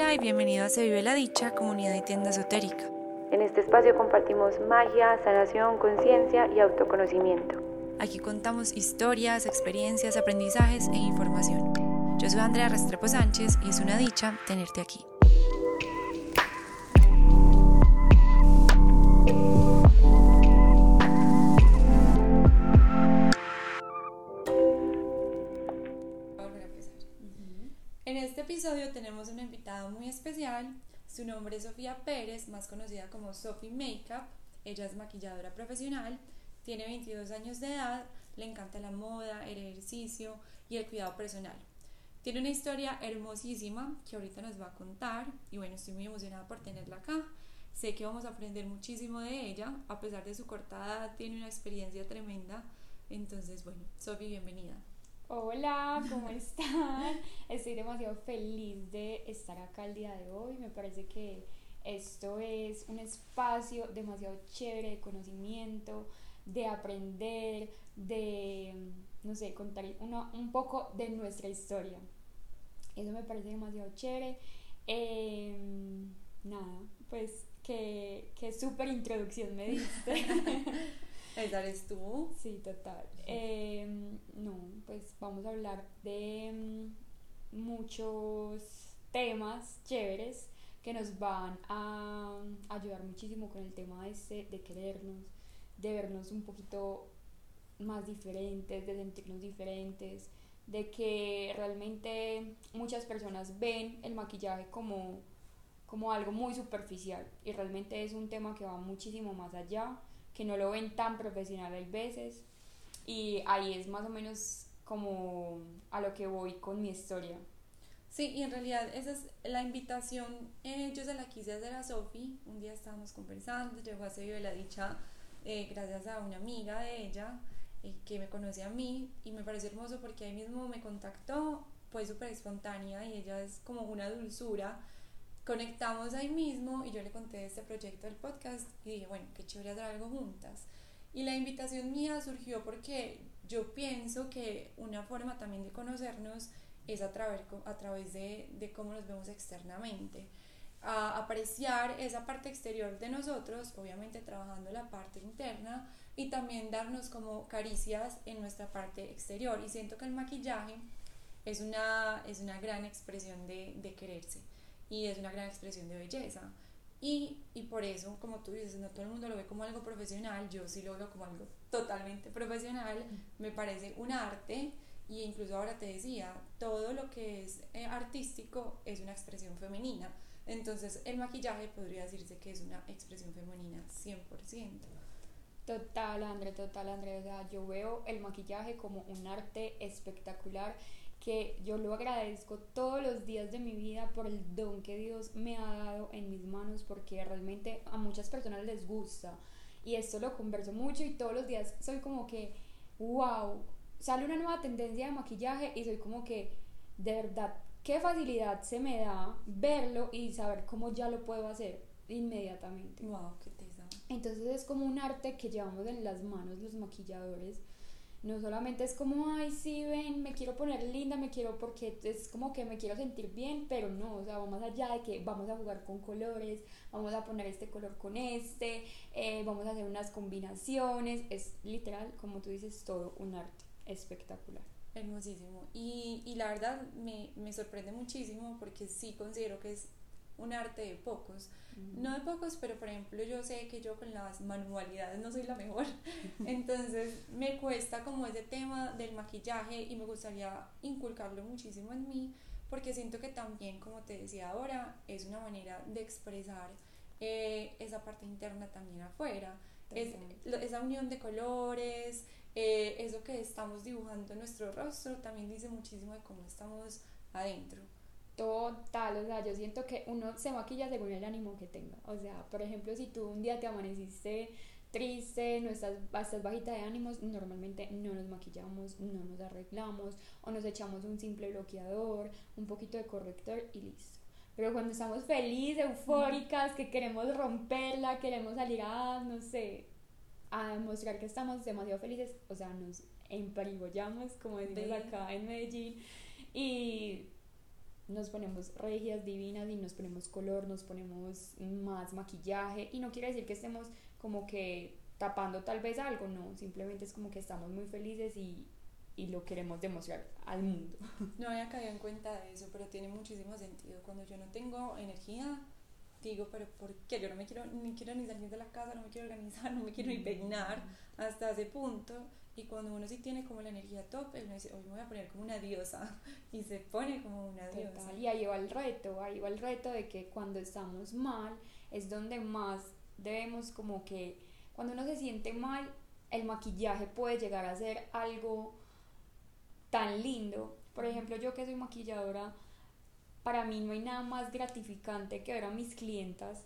Hola y bienvenido a Se Vive la Dicha, comunidad y tienda esotérica. En este espacio compartimos magia, sanación, conciencia y autoconocimiento. Aquí contamos historias, experiencias, aprendizajes e información. Yo soy Andrea Restrepo Sánchez y es una dicha tenerte aquí. Tenemos una invitada muy especial. Su nombre es Sofía Pérez, más conocida como Sophie Makeup. Ella es maquilladora profesional, tiene 22 años de edad, le encanta la moda, el ejercicio y el cuidado personal. Tiene una historia hermosísima que ahorita nos va a contar y bueno, estoy muy emocionada por tenerla acá. Sé que vamos a aprender muchísimo de ella, a pesar de su corta edad, tiene una experiencia tremenda. Entonces, bueno, Sophie, bienvenida. Hola, ¿cómo están? Estoy demasiado feliz de estar acá el día de hoy. Me parece que esto es un espacio demasiado chévere de conocimiento, de aprender, de, no sé, contar un poco de nuestra historia. Eso me parece demasiado chévere. Em, nada, pues que, que súper introducción me diste. ¿Esa eres tú? Sí, total. Em, no, pues vamos a hablar de mm, muchos temas chéveres que nos van a ayudar muchísimo con el tema este de querernos, de vernos un poquito más diferentes, de sentirnos diferentes, de que realmente muchas personas ven el maquillaje como, como algo muy superficial y realmente es un tema que va muchísimo más allá que no lo ven tan profesional hay veces y ahí es más o menos como a lo que voy con mi historia. Sí, y en realidad esa es la invitación, eh, yo se la quise hacer a Sofi, un día estábamos conversando, llegó a de la dicha eh, gracias a una amiga de ella eh, que me conoce a mí y me pareció hermoso porque ahí mismo me contactó, fue súper espontánea y ella es como una dulzura conectamos ahí mismo y yo le conté este proyecto del podcast y dije, bueno, qué chévere hacer algo juntas. Y la invitación mía surgió porque yo pienso que una forma también de conocernos es a través, a través de, de cómo nos vemos externamente. A apreciar esa parte exterior de nosotros, obviamente trabajando la parte interna y también darnos como caricias en nuestra parte exterior. Y siento que el maquillaje es una, es una gran expresión de, de quererse y es una gran expresión de belleza. Y, y, por eso, como tú dices, no todo el mundo lo ve como algo profesional, yo sí lo veo como algo totalmente profesional, me parece un arte y incluso ahora te decía, todo lo que es eh, artístico es una expresión femenina. Entonces el maquillaje podría decirse que es una expresión femenina 100%. Total, André, total, André. O sea, yo veo el maquillaje como un arte espectacular que yo lo agradezco todos los días de mi vida por el don que Dios me ha dado en mis manos, porque realmente a muchas personas les gusta. Y esto lo converso mucho y todos los días soy como que, wow, sale una nueva tendencia de maquillaje y soy como que, de verdad, qué facilidad se me da verlo y saber cómo ya lo puedo hacer inmediatamente. Wow, qué Entonces es como un arte que llevamos en las manos los maquilladores no solamente es como, ay, sí, ven, me quiero poner linda, me quiero, porque es como que me quiero sentir bien, pero no, o sea, vamos allá de que vamos a jugar con colores, vamos a poner este color con este, eh, vamos a hacer unas combinaciones, es literal, como tú dices, todo un arte espectacular. Hermosísimo. Y, y la verdad me, me sorprende muchísimo porque sí considero que es un arte de pocos. No de pocos, pero por ejemplo yo sé que yo con las manualidades no soy la mejor. Entonces me cuesta como ese tema del maquillaje y me gustaría inculcarlo muchísimo en mí porque siento que también, como te decía ahora, es una manera de expresar eh, esa parte interna también afuera. Es, esa unión de colores, eh, eso que estamos dibujando en nuestro rostro, también dice muchísimo de cómo estamos adentro. Total, o sea, yo siento que uno se maquilla según el ánimo que tenga. O sea, por ejemplo, si tú un día te amaneciste triste, no estás, estás bajita de ánimos, normalmente no nos maquillamos, no nos arreglamos o nos echamos un simple bloqueador, un poquito de corrector y listo. Pero cuando estamos felices, eufóricas, que queremos romperla, queremos salir a, no sé, a demostrar que estamos demasiado felices, o sea, nos emparigollamos, como decimos acá en Medellín, y nos ponemos regias divinas y nos ponemos color, nos ponemos más maquillaje y no quiere decir que estemos como que tapando tal vez algo, no, simplemente es como que estamos muy felices y, y lo queremos demostrar al mundo. No había caído en cuenta de eso, pero tiene muchísimo sentido. Cuando yo no tengo energía, digo, pero ¿por qué? Yo no me quiero ni quiero ni salir de la casa, no me quiero organizar, no me quiero ni peinar hasta ese punto. Y cuando uno sí tiene como la energía top, él me dice, hoy me voy a poner como una diosa. Y se pone como una diosa. y ahí va el reto, ahí va el reto de que cuando estamos mal es donde más debemos como que, cuando uno se siente mal, el maquillaje puede llegar a ser algo tan lindo. Por ejemplo, yo que soy maquilladora, para mí no hay nada más gratificante que ver a mis clientas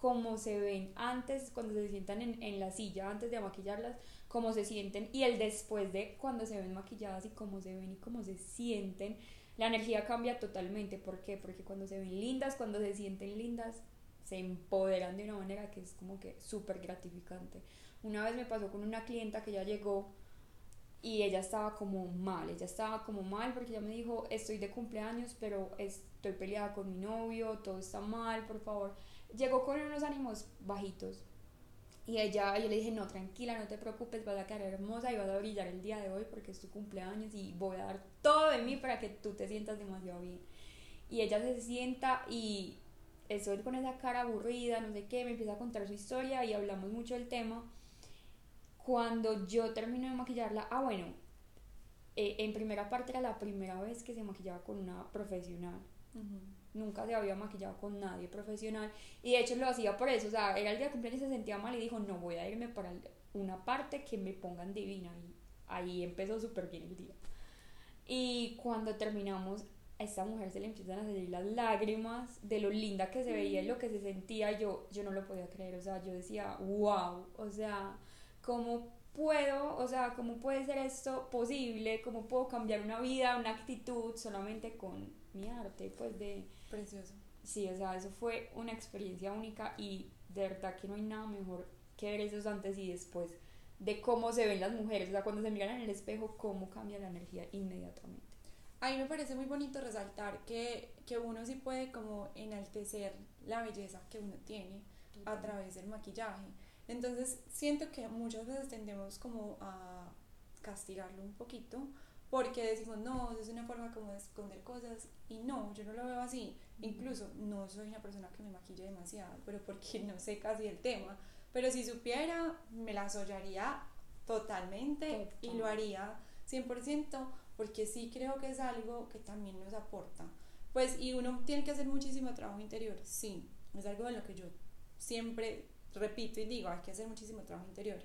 cómo se ven antes, cuando se sientan en, en, la silla, antes de maquillarlas, cómo se sienten y el después de cuando se ven maquilladas y cómo se ven y cómo se sienten. La energía cambia totalmente. ¿Por qué? Porque cuando se ven lindas, cuando se sienten lindas, se empoderan de una manera que es como que súper gratificante. Una vez me pasó con una clienta que ya llegó y ella estaba como mal, ella estaba como mal porque ella me dijo, estoy de cumpleaños, pero estoy peleada con mi novio, todo está mal, por favor llegó con unos ánimos bajitos. Y ella, yo le dije, no, tranquila, no te preocupes, vas a quedar hermosa y vas a brillar el día de hoy porque es tu cumpleaños y voy a dar todo de mí para que tú te sientas demasiado bien. Y ella se sienta y estoy con esa cara aburrida, no sé qué, me empieza a contar su historia y hablamos mucho del tema. Cuando yo termino de maquillarla, ah, bueno, eh, en primera parte era la primera vez que se maquillaba con una profesional nunca se había maquillado con nadie profesional y de hecho lo hacía por eso, o sea, era el día de cumpleaños se sentía mal y dijo, no voy a irme para una parte que me pongan divina y ahí empezó súper bien el día. Y cuando terminamos, a esta mujer se le empiezan a salir las lágrimas de lo linda que se veía y lo que se sentía, yo, yo no lo podía creer, o sea, yo decía, wow, o sea, ¿cómo puedo, o sea, cómo puede ser esto posible? ¿Cómo puedo cambiar una vida, una actitud solamente con mi arte? Pues de Precioso. Sí, o sea, eso fue una experiencia única y de verdad que no hay nada mejor que ver esos antes y después de cómo se ven las mujeres, o sea, cuando se miran en el espejo, cómo cambia la energía inmediatamente. A mí me parece muy bonito resaltar que, que uno sí puede como enaltecer la belleza que uno tiene a través del maquillaje. Entonces siento que muchas veces tendemos como a castigarlo un poquito porque decimos, no, es una forma como de esconder cosas y no, yo no lo veo así. Incluso no soy una persona que me maquille demasiado, pero porque no sé casi el tema. Pero si supiera, me la sollaría totalmente y lo haría 100% porque sí creo que es algo que también nos aporta. Pues, y uno tiene que hacer muchísimo trabajo interior, sí, es algo de lo que yo siempre repito y digo, hay que hacer muchísimo trabajo interior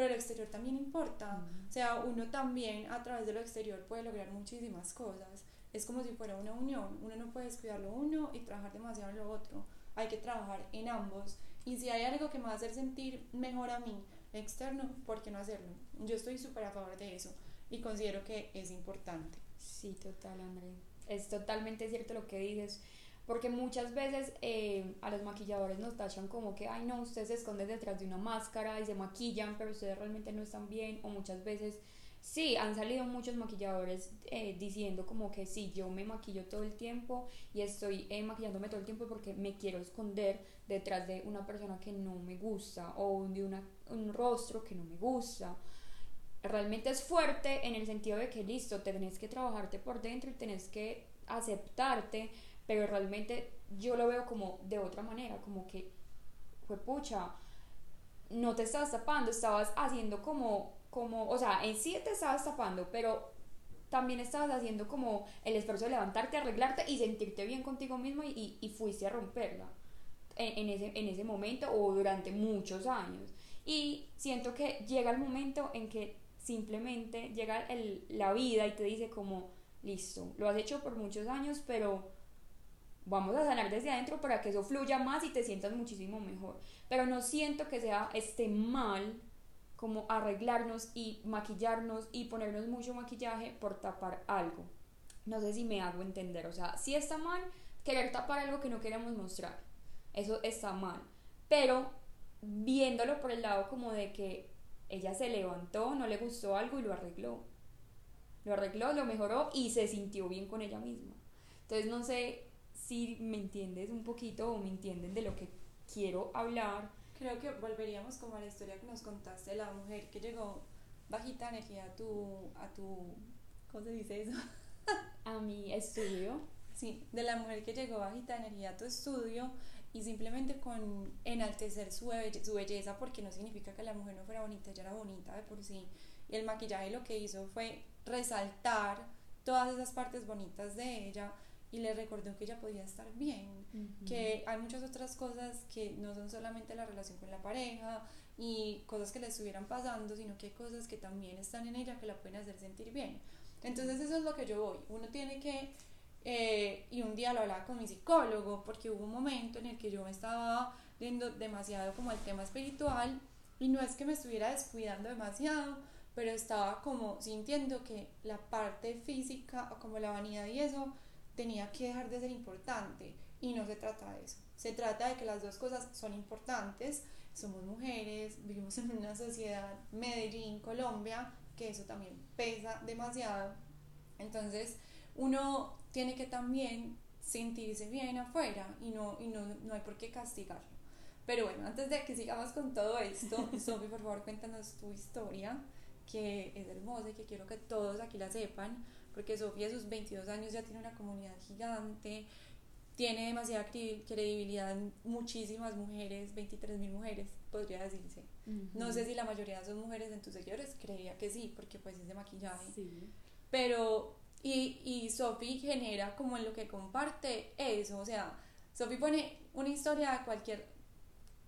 pero el exterior también importa. O sea, uno también a través de lo exterior puede lograr muchísimas cosas. Es como si fuera una unión. Uno no puede descuidar lo uno y trabajar demasiado en lo otro. Hay que trabajar en ambos. Y si hay algo que me va a hacer sentir mejor a mí externo, ¿por qué no hacerlo? Yo estoy súper a favor de eso y considero que es importante. Sí, total, André. Es totalmente cierto lo que dices. Porque muchas veces eh, a los maquilladores nos tachan como que, ay no, ustedes se esconden detrás de una máscara y se maquillan, pero ustedes realmente no están bien. O muchas veces, sí, han salido muchos maquilladores eh, diciendo como que sí, yo me maquillo todo el tiempo y estoy eh, maquillándome todo el tiempo porque me quiero esconder detrás de una persona que no me gusta o de una, un rostro que no me gusta realmente es fuerte en el sentido de que listo, tenés que trabajarte por dentro y tenés que aceptarte, pero realmente yo lo veo como de otra manera, como que, fue pucha, no te estabas tapando, estabas haciendo como, como, o sea, en sí te estabas tapando, pero también estabas haciendo como el esfuerzo de levantarte, arreglarte y sentirte bien contigo mismo y, y, fuiste a romperla en, ese, en ese momento o durante muchos años. Y siento que llega el momento en que simplemente llega el, la vida y te dice como, listo, lo has hecho por muchos años, pero vamos a sanar desde adentro para que eso fluya más y te sientas muchísimo mejor. Pero no siento que sea este mal como arreglarnos y maquillarnos y ponernos mucho maquillaje por tapar algo. No sé si me hago entender, o sea, si está mal querer tapar algo que no queremos mostrar. Eso está mal. Pero viéndolo por el lado como de que ella se levantó, no le gustó algo y lo arregló. Lo arregló, lo mejoró y se sintió bien con ella misma. Entonces no sé si me entiendes un poquito o me entienden de lo que quiero hablar. Creo que volveríamos como a la historia que nos contaste de la mujer que llegó bajita energía a tu, a tu, ¿cómo se dice eso? a mi estudio. Sí, de la mujer que llegó bajita energía a tu estudio y simplemente con enaltecer su, su belleza, porque no significa que la mujer no fuera bonita, ella era bonita de por sí. Y el maquillaje lo que hizo fue resaltar todas esas partes bonitas de ella y le recordó que ella podía estar bien, que hay muchas otras cosas que no son solamente la relación con la pareja y cosas que le estuvieran pasando, sino que hay cosas que también están en ella que la pueden hacer sentir bien. Entonces eso es lo que yo voy. Uno tiene que, eh, y un día lo hablaba con mi psicólogo, porque hubo un momento en el que yo me estaba viendo demasiado como el tema espiritual y no es que me estuviera descuidando demasiado, pero estaba como sintiendo que la parte física, como la vanidad y eso, tenía que dejar de ser importante y no se trata de eso. Se trata de que las dos cosas son importantes. Somos mujeres, vivimos en una sociedad, Medellín, Colombia, que eso también pesa demasiado. Entonces, uno tiene que también sentirse bien afuera y no, y no, no hay por qué castigarlo. Pero bueno, antes de que sigamos con todo esto, Sofi, por favor, cuéntanos tu historia, que es hermosa y que quiero que todos aquí la sepan porque Sofía a sus 22 años ya tiene una comunidad gigante, tiene demasiada credibilidad en muchísimas mujeres, 23 mil mujeres, podría decirse. No sé si la mayoría son mujeres en tus seguidores, creía que sí, porque pues es de maquillaje. Pero, y, y Sophie genera como en lo que comparte eso, o sea, Sophie pone una historia de cualquier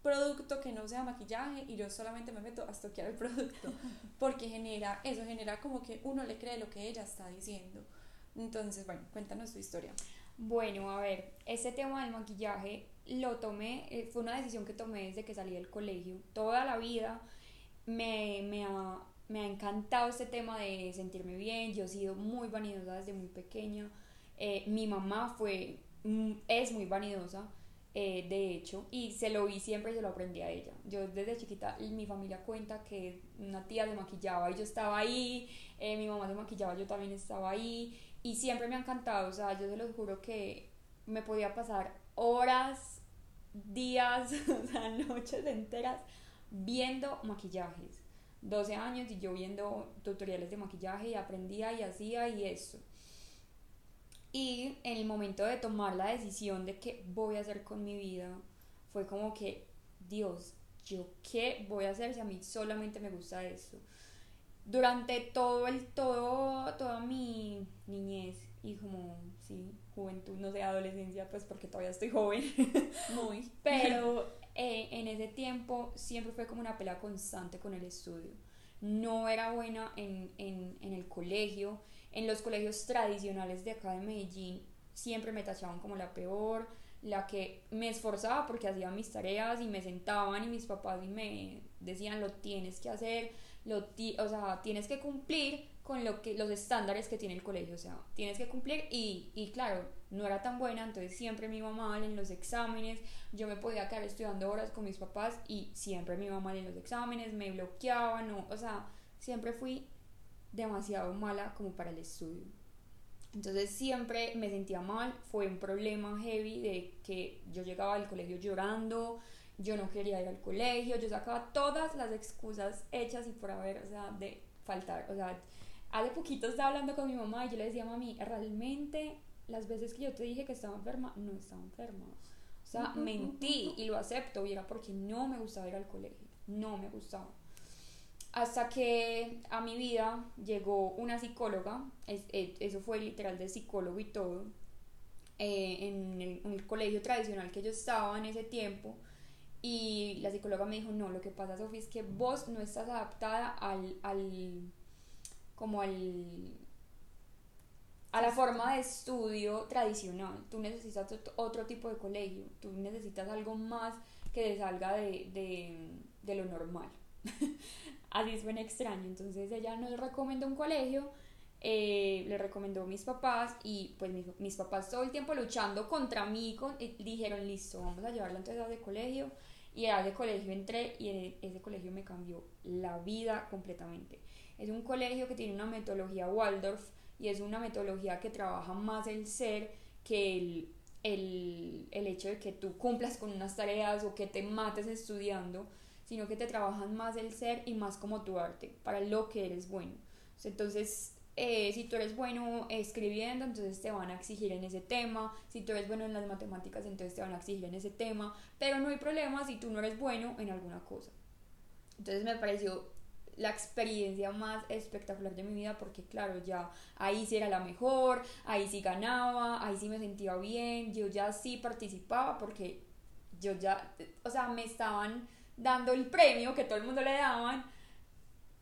producto que no sea maquillaje y yo solamente me meto a estoquear el producto porque genera eso, genera como que uno le cree lo que ella está diciendo. Entonces, bueno, cuéntanos tu historia. Bueno, a ver, ese tema del maquillaje lo tomé, eh, fue una decisión que tomé desde que salí del colegio. Toda la vida me, me, ha, me ha encantado este tema de sentirme bien, yo he sido muy vanidosa desde muy pequeña. Eh, mi mamá fue, mm, es muy vanidosa eh, de hecho, y se lo vi siempre y se lo aprendí a ella. Yo desde chiquita, mi familia cuenta que una tía se maquillaba y yo estaba ahí, eh, mi mamá se maquillaba, yo también estaba ahí, y siempre me ha encantado, o sea, yo se los juro que me podía pasar horas, días, o sea, noches enteras viendo maquillajes. 12 años y yo viendo tutoriales de maquillaje y aprendía y hacía y eso. Y en el momento de tomar la decisión de qué voy a hacer con mi vida, fue como que, Dios, ¿yo qué voy a hacer si a mí solamente me gusta eso? Durante todo el, todo, toda mi niñez y como, sí, juventud, no sé, adolescencia, pues porque todavía estoy joven, muy, pero eh, en ese tiempo siempre fue como una pelea constante con el estudio. No era buena en, en, en el colegio, en los colegios tradicionales de acá de Medellín siempre me tachaban como la peor, la que me esforzaba porque hacía mis tareas y me sentaban y mis papás y me decían lo tienes que hacer, lo o sea, tienes que cumplir con lo que los estándares que tiene el colegio, o sea, tienes que cumplir y, y claro, no era tan buena, entonces siempre me iba mal en los exámenes, yo me podía quedar estudiando horas con mis papás y siempre me iba mal en los exámenes, me bloqueaban, no, o sea, siempre fui demasiado mala como para el estudio. Entonces siempre me sentía mal, fue un problema heavy de que yo llegaba al colegio llorando, yo no quería ir al colegio, yo sacaba todas las excusas hechas y por haber, o sea, de faltar, o sea, hace poquito estaba hablando con mi mamá y yo le decía, mami, realmente las veces que yo te dije que estaba enferma, no estaba enferma. O sea, mentí y lo acepto y era porque no me gustaba ir al colegio, no me gustaba. Hasta que a mi vida llegó una psicóloga, eh, eso fue literal de psicólogo y todo, eh, en, el, colegio tradicional que yo estaba en ese tiempo. Y la psicóloga me dijo, no, lo que pasa, Sofía, es que vos no estás adaptada al, al como al, a la forma de estudio tradicional. Tú necesitas otro tipo de colegio, tú necesitas algo más que salga de, de, de lo normal. así suena extraño. Entonces ella nos recomendó un colegio, eh, le recomendó a mis papás y pues mis, papás todo el tiempo luchando contra mí con, dijeron, listo, vamos a llevarla entonces a ese colegio. Y a ese colegio entré y ese colegio me cambió la vida completamente. Es un colegio que tiene una metodología Waldorf y es una metodología que trabaja más el ser que el, el, el hecho de que tú cumplas con unas tareas o que te mates estudiando, sino que te trabajan más el ser y más como tu arte, para lo que eres bueno. Entonces, eh, si tú eres bueno escribiendo, entonces te van a exigir en ese tema, si tú eres bueno en las matemáticas, entonces te van a exigir en ese tema, pero no hay problema si tú no eres bueno en alguna cosa. Entonces me pareció la experiencia más espectacular de mi vida porque claro, ya ahí sí era la mejor, ahí sí ganaba, ahí sí me sentía bien, yo ya sí participaba porque yo ya, o sea, me estaban dando el premio que todo el mundo le daban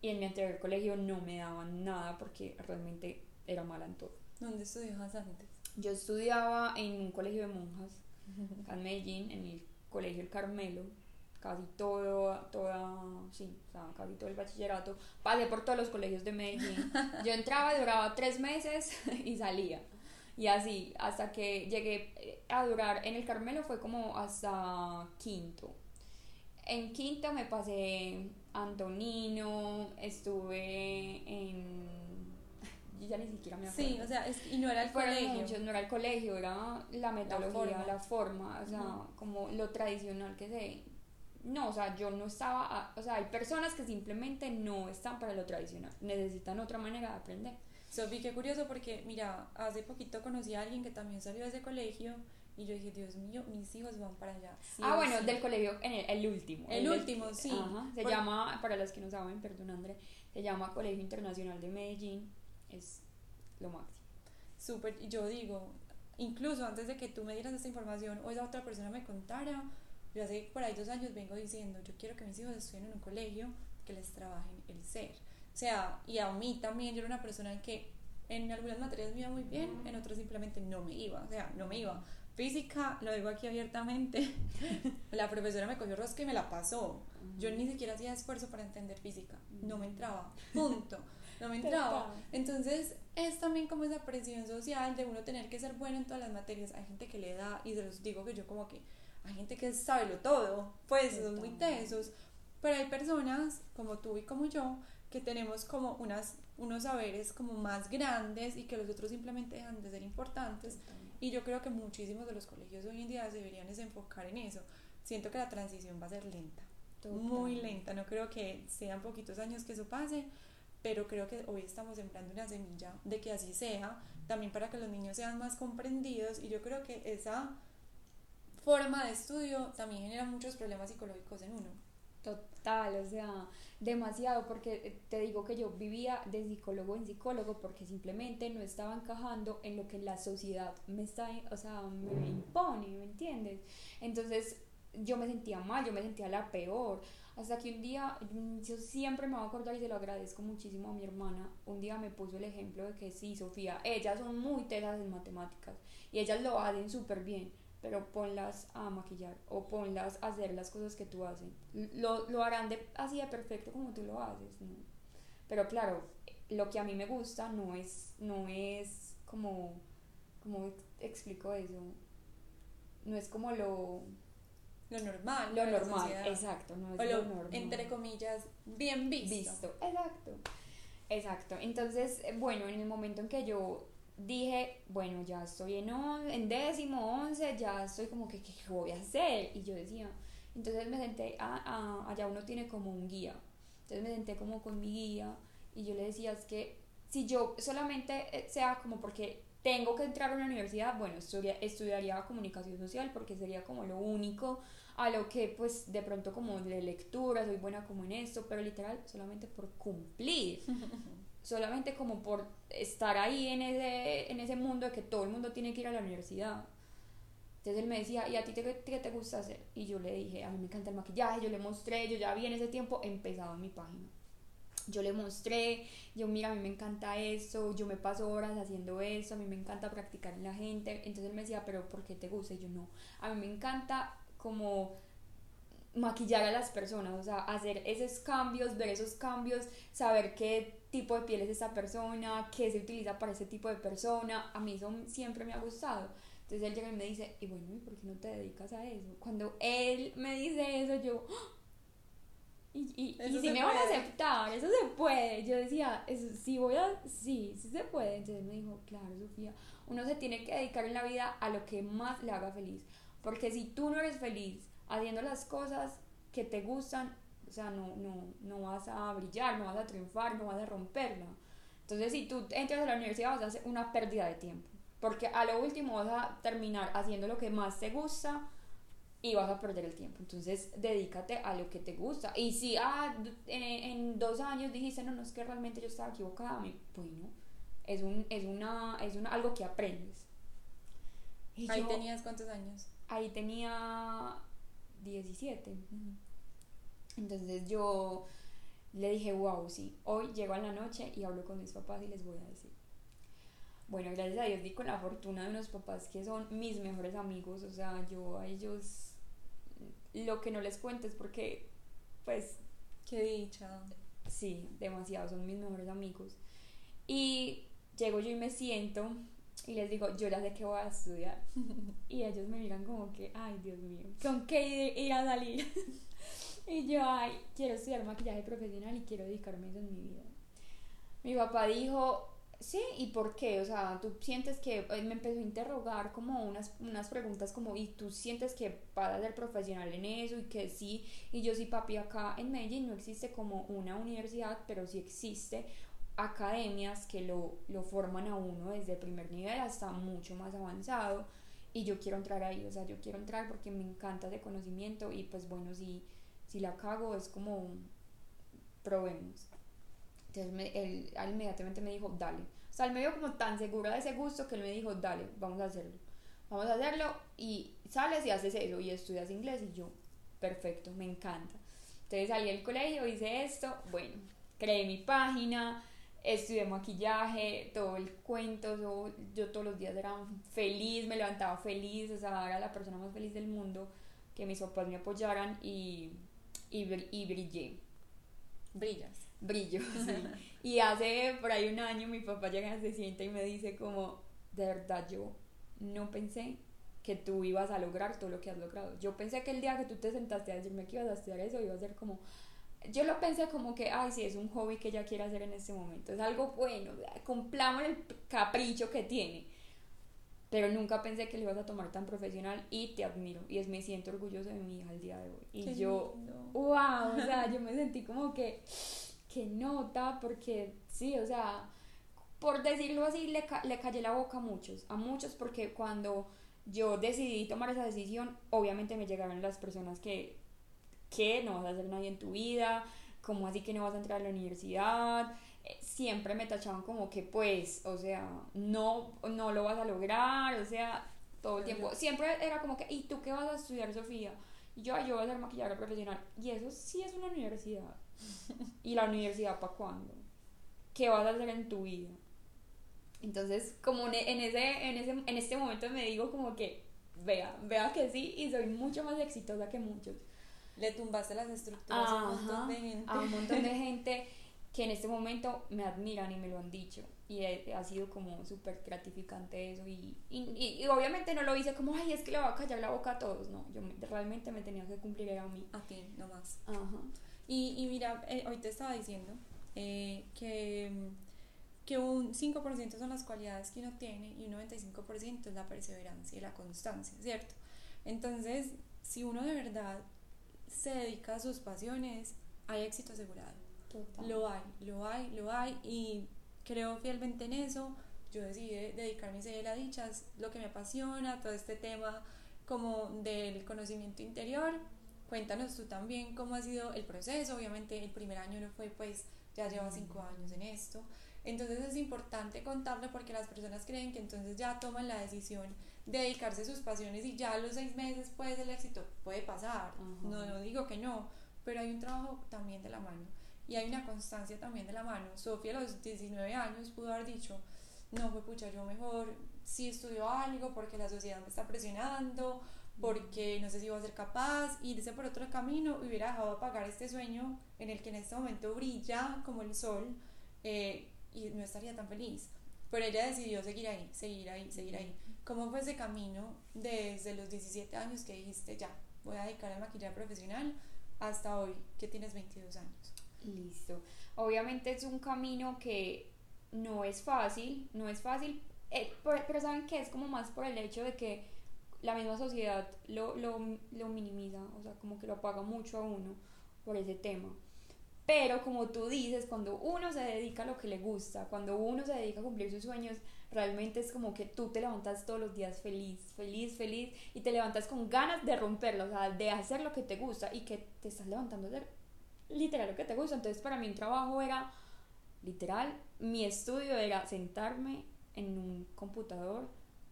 y en mi anterior colegio no me daban nada porque realmente era mala en todo. ¿Dónde estudiabas antes? Yo estudiaba en un colegio de monjas, acá en Medellín, en el colegio El Carmelo, casi todo, toda, sí, o sea, casi todo el bachillerato. Pasé por todos los colegios de Medellín. Yo entraba, duraba tres meses y salía. Y así, hasta que llegué a durar en el Carmelo fue como hasta quinto. En quinto me pasé Antonino, estuve en... Yo ya ni siquiera me acuerdo. Sí, o sea, es, y no era el Fueron colegio. muchos, no era el colegio, era la metodología, la forma, forma. o sea, como lo tradicional que se... No, o sea, yo no estaba... a- o sea, hay personas que simplemente no están para lo tradicional, necesitan otra manera de aprender. Sofi, qué curioso porque, mira, hace poquito conocí a alguien que también salió de ese colegio y yo dije, Dios mío, mis hijos van para allá. sí ah, bueno, sí. del colegio, en el, el último. El del- último, sí. Ajá, se Por- llama, para los que no saben, perdón André, se llama Colegio Internacional de Medellín, es lo máximo. Súper, yo digo, incluso antes de que tú me dieras esta información o esa otra persona me contara, yo hace por ahí dos años vengo diciendo, yo quiero que mis hijos estudien en un colegio que les trabajen el ser. O sea, y a mí también, yo era una persona que en algunas materias me iba muy bien, en otras simplemente no me iba, o sea, no me iba. Física, lo digo aquí abiertamente, la profesora me cogió rosca y me la pasó. Yo ni siquiera hacía esfuerzo para entender física, no me entraba, punto, no me entraba. Total. Entonces es también como esa presión social de uno tener que ser bueno en todas las materias. Hay gente que le da, y se los digo que yo como que, hay gente que sabe lo todo, pues son muy Total. tesos, pero hay personas como tú y como yo que tenemos como unas, unos saberes como más grandes y que los otros simplemente dejan de ser importantes. Y yo creo que muchísimos de los colegios hoy en día deberían enfocar en eso. Siento que la transición va a ser lenta, muy lenta. No creo que sean poquitos años que eso pase, pero creo que hoy estamos sembrando una semilla de que así sea, también para que los niños sean más comprendidos. Y yo creo que esa forma de estudio también genera muchos problemas psicológicos en uno. Total, o sea, demasiado, porque eh, te digo que yo vivía de psicólogo en psicólogo porque simplemente no estaba encajando en lo que la sociedad me está, o sea, me impone, ¿me entiendes? Entonces yo me sentía mal, yo me sentía la peor, hasta que un día, mm, yo siempre me voy a acordar y se lo agradezco muchísimo a mi hermana, un día me puso el ejemplo de que sí, Sofía, ellas son muy tesas en matemáticas y ellas lo hacen súper bien, pero ponlas a maquillar o ponlas a hacer las cosas que tú haces. Lo, lo harán de, así de perfecto como tú lo haces, ¿no? Pero claro, lo que a mí me gusta no es, no es como, ¿cómo ex- explico eso? No es como lo, Lo normal. lo normal, exacto, no es O lo, lo, normal. entre comillas, bien visto. visto. Exacto. Exacto. Entonces, eh, bueno, en el momento en que yo dije, bueno, ya estoy en, on- en décimo, once, ya estoy como que, ¿qué voy a hacer? Y yo decía, entonces me senté, a, a- allá uno tiene como un guía. Entonces me senté como con mi guía y yo le decía, es que si yo solamente eh, sea como porque tengo que entrar a una universidad, bueno, estudia- estudiaría comunicación social porque sería como lo único a lo que pues de pronto como de lectura, soy buena como en esto, pero literal solamente por cumplir, solamente como por estar ahí en ese, en ese mundo de que todo el mundo tiene que ir a la universidad. Entonces él me decía, ¿y a ti te- qué te gusta hacer? Y yo le dije, a mí me encanta el maquillaje, yo le mostré, yo ya vi en ese tiempo empezado en mi página. Yo le mostré, yo mira, a mí me encanta eso, yo me paso horas haciendo eso, a mí me encanta practicar en la gente. Entonces él me decía, pero ¿por qué te gusta? Y yo no, a mí me encanta como maquillar a las personas, o sea, hacer esos cambios, ver esos cambios, saber qué tipo de piel es esa persona, qué se utiliza para ese tipo de persona, a mí eso siempre me ha gustado. Entonces él llega y me dice, y bueno, ¿y por qué no te dedicas a eso? Cuando él me dice eso, yo, ¡ah! Y, y, y si me van a puede. aceptar, eso se puede. Yo decía, eso, sí voy a, sí, sí se puede. Entonces me dijo, claro, Sofía, uno se tiene que dedicar en la vida a lo que más le haga feliz. Porque si tú no eres feliz haciendo las cosas que te gustan, o sea, no, no, no vas a brillar, no vas a triunfar, no vas a romperla. Entonces, si tú entras a la universidad, vas a hacer una pérdida de tiempo. Porque a lo último vas a terminar haciendo lo que más te gusta y vas a perder el tiempo. Entonces, dedícate a lo que te gusta. Y si ah, eh, en dos años dijiste, no, no es que realmente yo estaba equivocada, bueno, es, un, es, una, es una, algo que aprendes. Y Ahí yo- tenías cuántos años. ahí tenía 17. Entonces yo le dije, wow, sí, hoy llego a la noche y hablo con mis papás y les voy a decir. Bueno, gracias a Dios di con la fortuna de unos papás que son mis mejores amigos, o sea, yo a ellos lo que no les cuento es porque, pues, Qué dicha. sí, demasiado, son mis mejores amigos. Y llego yo y me siento y les digo, yo ya sé que voy a estudiar. Y ellos me miran como que, ay, Dios mío, ¿con qué ir a salir? y yo, ay, quiero estudiar maquillaje profesional y quiero dedicarme a eso en mi vida. Mi papá dijo, sí, ¿y por qué? O sea, tú sientes que, eh, me empezó a interrogar como unas, unas preguntas como, ¿y tú sientes que vas a ser profesional en eso? Y que sí, y yo sí, papi, acá en Medellín no existe como una universidad, pero sí existe academias que lo, lo forman a uno desde el primer nivel hasta mucho más avanzado y yo quiero entrar ahí, o sea, yo quiero entrar porque me encanta ese conocimiento y pues bueno, si, si la cago es como probemos. Entonces me- él, él inmediatamente me dijo, dale. O sea, él me vio como tan segura de ese gusto que él me dijo, dale, vamos a hacerlo. Vamos a hacerlo y sales y haces eso y estudias inglés y yo, perfecto, me encanta. Entonces salí del colegio, hice esto, bueno, creé mi página, estudié maquillaje, todo el cuento, yo, yo todos los días era feliz, me levantaba feliz, o sea, era la persona más feliz del mundo, que mis papás me apoyaran y, y, y brillé, Brillas. brillo, sí. Y hace por ahí un año mi papá llega, se sienta y me dice como, de verdad yo no pensé que tú ibas a lograr todo lo que has logrado. Yo pensé que el día que tú te sentaste a decirme que ibas a estudiar eso iba a ser como yo lo pensé como que, ay, sí, es un hobby que ella quiere hacer en este momento, es algo bueno, cumplamos el capricho que tiene. Pero nunca pensé que lo ibas a tomar tan profesional y te admiro. Y es, me siento orgulloso de mi hija el día de hoy. Y Qué yo, lindo. wow, o sea, yo me sentí como que, que nota, porque sí, o sea, por decirlo así, le, ca- le callé la boca a muchos, a muchos, porque cuando yo decidí tomar esa decisión, obviamente me llegaron las personas que, que no vas a hacer nadie en tu vida, como así que no vas a entrar a la universidad, Eh, siempre me tachaban como que pues, o sea, no, no lo vas a lograr, o sea, todo el tiempo, siempre era como que, ¿y tú qué vas a estudiar, Sofía? Y yo, "Ay, yo voy a ser maquilladora profesional, y eso sí es una universidad, ¿y la universidad para cuándo? ¿Qué vas a hacer en tu vida? Entonces, como en en ese, en ese, en este momento me digo como que, vea, vea que sí, y soy mucho más exitosa que muchos. Le tumbaste las estructuras a un montón de Ajá, gente. a un montón de gente que en este momento me admiran y me lo han dicho. Y he- ha sido como súper gratificante eso. Y, y, y- obviamente no lo hice como, ay, es que le voy a callar la boca a todos. No, yo me- realmente me tenía que cumplir era a mí. A ti, no más. Ajá. Y, y mira, eh, hoy te estaba diciendo eh, que, que un 5% son las cualidades que uno tiene y un 95% es la perseverancia y la constancia, ¿cierto? Entonces, si uno de verdad se dedica a sus pasiones, hay éxito asegurado. Total. Lo hay, lo hay, lo hay y creo fielmente en eso. Yo decidí de- dedicarme a ser la dicha, es lo que me apasiona, todo este tema como del conocimiento interior. Cuéntanos tú también cómo ha sido el proceso. Obviamente el primer año no fue, pues ya lleva cinco años en esto. Entonces es importante contarle porque las personas creen que entonces ya toman la decisión de dedicarse a sus pasiones y ya a los seis meses pues el éxito puede pasar. Ajá. No, no digo que no, pero hay un trabajo también de la mano y hay una constancia también de la mano. Sofía a los 19 años pudo haber dicho, no, fue pucha, yo mejor sí estudio algo porque la sociedad me está presionando, porque no sé si voy a ser capaz, irse por otro camino y hubiera dejado apagar este sueño en el que en este momento brilla como el sol eh, y no estaría tan feliz. Pero ella decidió seguir ahí, seguir ahí, seguir ahí. ¿Cómo fue ese camino desde los 17 años que dijiste, ya, voy a dedicar al maquillaje profesional? hasta hoy que tienes 22 años? Listo. Obviamente es un camino que no es fácil, no es fácil, eh, pero saben que es como más por el hecho de que la misma sociedad lo, lo, lo minimiza, o sea, como que lo apaga mucho a uno por ese tema. Pero como tú dices, cuando uno se dedica a lo que le gusta, cuando uno se dedica a cumplir sus sueños, realmente es como que tú te levantas todos los días feliz, feliz, feliz, y te levantas con ganas de romperlo, o sea, de hacer lo que te gusta y que te estás levantando a hacer literal lo que te gusta. Entonces para mí un trabajo era, literal, mi estudio era sentarme en un computador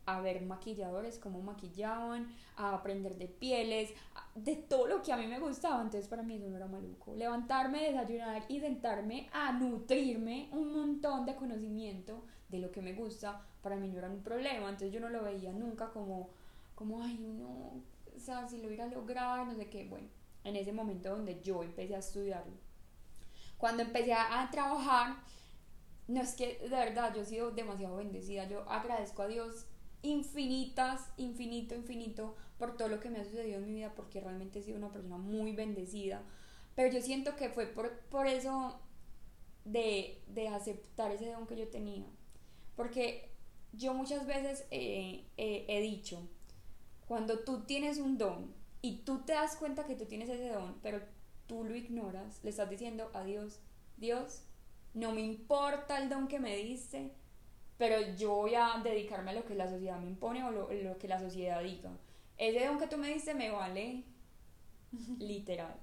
a ver maquilladores, cómo maquillaban, a aprender de pieles, de todo lo que a mí me gustaba. Entonces para mí eso no era maluco. Levantarme, desayunar y sentarme a nutrirme un montón de conocimiento de lo que me gusta, para mí no era un problema. Entonces yo no lo veía nunca como, como ay no, o sea, si lo iba a no sé qué. Bueno, en ese momento donde yo empecé a estudiarlo. Cuando empecé a trabajar, no es que de verdad yo he sido demasiado bendecida. Yo agradezco a Dios infinitas, infinito, infinito por todo lo que me ha sucedido en mi vida porque realmente he sido una persona muy bendecida. Pero yo siento que fue por, por eso de, de, aceptar ese don que yo tenía. Porque yo muchas veces he dicho, cuando tú tienes un don y tú te das cuenta que tú tienes ese don, pero tú lo ignoras, le estás diciendo a Dios, Dios, no me importa el don que me diste, pero yo voy a dedicarme a lo que la sociedad me impone o lo, lo que la sociedad diga. Ese don que tú me diste me vale literal.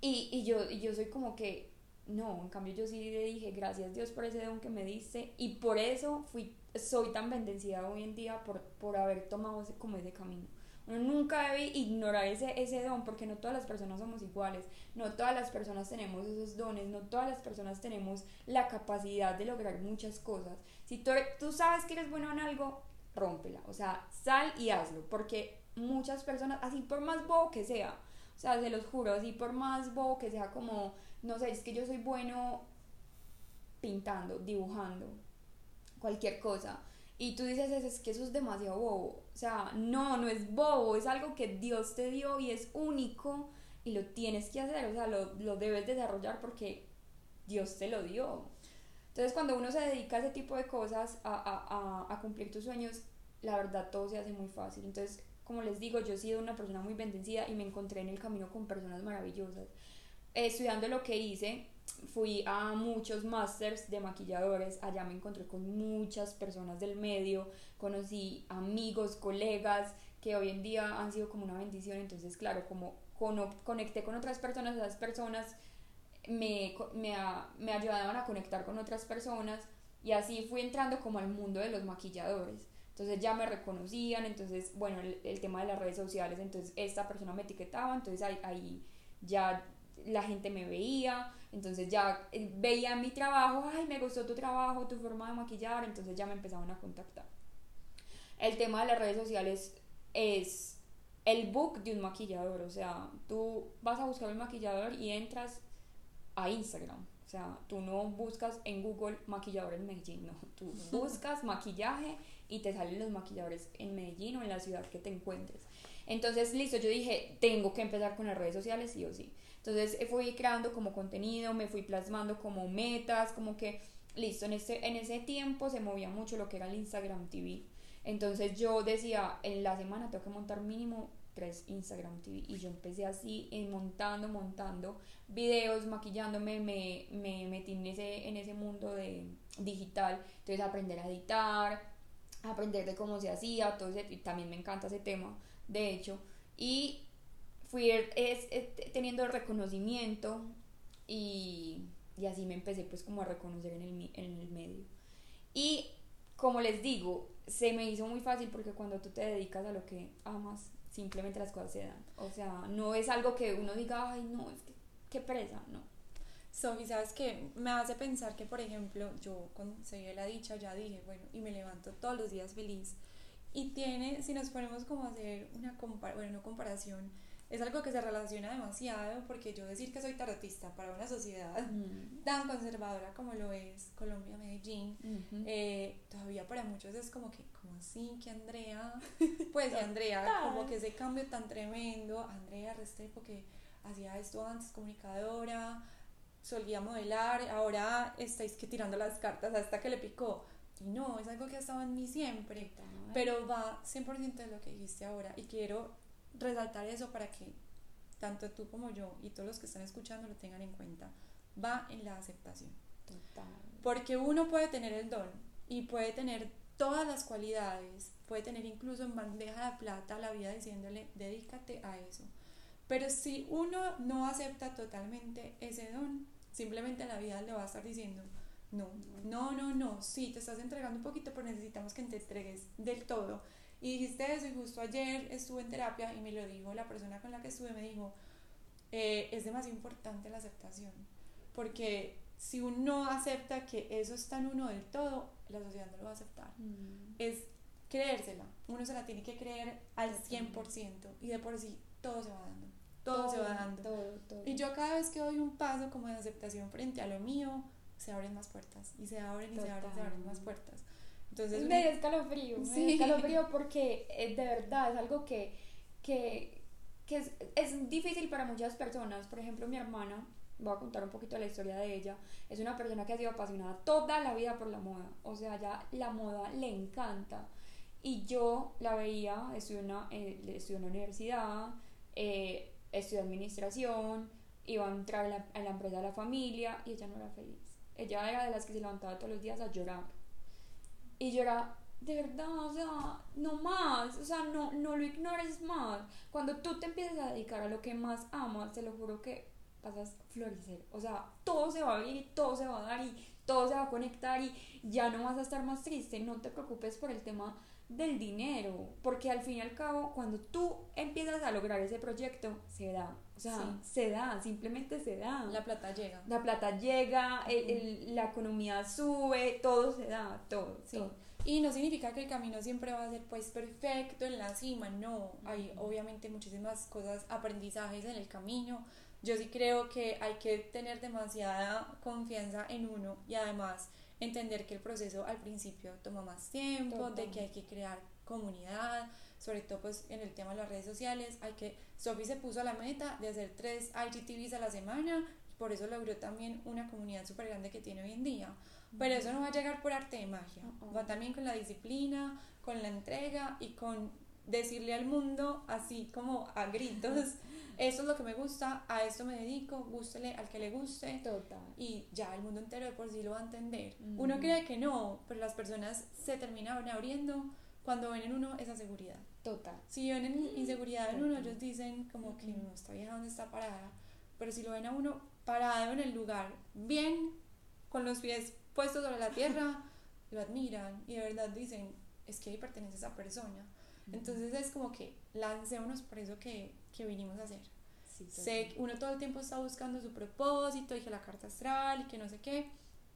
Y, y, yo, y yo soy como que, no, en cambio yo sí le dije, gracias Dios por ese don que me diste y por eso fui, soy tan bendecida hoy en día por, por haber tomado ese, como ese camino. Uno nunca debe ignorar ese, ese don porque no todas las personas somos iguales, no todas las personas tenemos esos dones, no todas las personas tenemos la capacidad de lograr muchas cosas. Si tú, tú sabes que eres bueno en algo, rómpela, o sea, sal y hazlo, porque muchas personas, así por más bobo que sea, o sea, se los juro, así por más bobo que sea como, no sé, es que yo soy bueno pintando, dibujando, cualquier cosa y tú dices, es que eso es demasiado bobo. O sea, no, no es bobo, es algo que Dios te dio y es único y lo tienes que hacer, o sea, lo, lo debes desarrollar porque Dios te lo dio. Entonces, cuando uno se dedica a ese tipo de cosas, a, a, a, cumplir tus sueños, la verdad todo se hace muy fácil. Entonces, como les digo, yo he sido una persona muy bendecida y me encontré en el camino con personas maravillosas. estudiando lo que hice, fui a muchos masters de maquilladores, allá me encontré con muchas personas del medio, conocí amigos, colegas que hoy en día han sido como una bendición, entonces claro, como conecté con otras personas, esas personas me, me, me ayudaban a conectar con otras personas y así fui entrando como al mundo de los maquilladores. Entonces ya me reconocían, entonces, bueno, el, tema de las redes sociales, entonces esta persona me etiquetaba, entonces ahí, ahí ya la gente me veía, entonces ya eh, veía mi trabajo, ay, me gustó tu trabajo, tu forma de maquillar, entonces ya me empezaban a contactar. El tema de las redes sociales es el book de un maquillador, o sea, tú vas a buscar un maquillador y entras a Instagram. O sea, tú no buscas en Google maquillador en Medellín, no. Tú buscas maquillaje y te salen los maquilladores en Medellín o en la ciudad que te encuentres. Entonces, listo, yo dije, tengo que empezar con las redes sociales, sí o sí. Entonces eh, fui creando como contenido, me fui plasmando como metas, como que, listo, en ese, en ese tiempo se movía mucho lo que era el Instagram TV. Entonces yo decía, en la semana tengo que montar mínimo tres Instagram TV. Y yo empecé así, montando, montando videos, maquillándome, me, me metí en ese, en ese mundo de digital. Entonces aprender a editar, aprender de cómo se hacía, todo ese, también me encanta ese tema, de hecho. Y fui es, teniendo el reconocimiento y, y, así me empecé pues como a reconocer en el, en el medio. Y como les digo, se me hizo muy fácil porque cuando tú te dedicas a lo que amas, simplemente las cosas se dan. O sea, no es algo que uno diga, ay, no, es que qué presa, no. Sofi, ¿sabes qué? Me hace pensar que, por ejemplo, yo dio la dicha ya dije, bueno, y me levanto todos los días feliz. Y tiene, si nos ponemos como a hacer una comparación, bueno, no comparación, es algo que se relaciona demasiado porque yo decir que soy tarotista para una sociedad Mm. tan conservadora como lo es Colombia, Medellín, Ujú. eh, todavía para muchos es como que, como así que Andrea? Pues y Andrea, como que ese cambio tan tremendo, Andrea Restrepo que hacía esto antes, comunicadora, solía modelar, ahora estáis que tirando las cartas hasta que le picó. Y no, es algo que ha estado en mí siempre, pero va 100% de lo que dijiste ahora y quiero resaltar eso para que tanto tú como yo y todos los que están escuchando lo tengan en cuenta. Va en la aceptación. Total. Porque uno puede tener el don y puede tener todas las cualidades, puede tener incluso en bandeja de plata la vida diciéndole, dedícate a eso. Pero si uno no acepta totalmente ese don, simplemente la vida le va a estar diciendo, no, no, no, no, sí, te estás entregando un poquito, pero necesitamos que te entregues del todo. Y dijiste eso y justo ayer estuve en terapia y me lo dijo la persona con la que estuve, me dijo, eh, es demasiado importante la aceptación, porque si uno acepta que eso está en uno del todo, la sociedad no lo va a aceptar. Mm. Es creérsela, uno se la tiene que creer al Totalmente. 100% y de por sí todo se va dando, todo, se va dando. Todo, todo. Y yo cada vez que doy un paso como de aceptación frente a lo mío, se abren más puertas y se abren y se abren, se abren más puertas. Entonces, Es uno- medio escalofrío, Sí. escalofrío porque eh, de verdad es algo que, que, que es, es difícil para muchas personas. Por ejemplo, mi hermana, voy a contar un poquito la historia de ella, es una persona que ha sido apasionada toda la vida por la moda. O sea, ya la moda le encanta. Y yo la veía, estudió en una, eh, estudió en la universidad, eh, estudió administración, iba a entrar la, a la empresa de la familia y ella no era feliz. Ella era de las que se levantaba todos los días a llorar. Y yo era, de verdad, o sea, no más, o sea, no, no lo ignores más. Cuando tú te empiezas a dedicar a lo que más amas, te lo juro que vas a florecer. O sea, todo se va a abrir y todo se va a dar y todo se va a conectar y ya no vas a estar más triste. No te preocupes por el tema del dinero, porque al fin y al cabo, cuando tú empiezas a lograr ese proyecto, se da. O sea, Sí. se da, simplemente se da. la plata llega. La plata llega, el- el- la economía sube, todo se da, todo. Sí. todo. Y no significa que el camino siempre va a ser pues perfecto en la cima, no. Hay obviamente muchísimas cosas, aprendizajes en el camino. Yo sí creo que hay que tener demasiada confianza en uno y además entender que el proceso al principio toma más tiempo, de que hay que crear comunidad, sobre todo pues en el tema de las redes sociales, hay que, Sophie se puso a la meta de hacer tres IGTVs a la semana, por eso logró también una comunidad súper grande que tiene hoy en día. Pero eso no va a llegar por arte de magia, Uh-uh. va también con la disciplina, con la entrega y con decirle al mundo así como a gritos, esto es lo que me gusta, a esto me dedico, gústele al que le guste Total. y ya el mundo entero de por sí lo va a entender. Uno cree que no, pero las personas se terminan abriendo cuando ven en uno esa seguridad. Total. Si ven en inseguridad en uno, Total. ellos dicen como que no, esta vieja dónde está parada. Pero si lo ven a uno parado en el lugar, bien, con los pies puestos sobre la tierra, lo admiran y de verdad dicen, es que ahí pertenece esa persona. Entonces es como que lancémonos por eso que, que vinimos a hacer. Sí. Sé que uno todo el tiempo está buscando su propósito y que la carta astral y que no sé qué,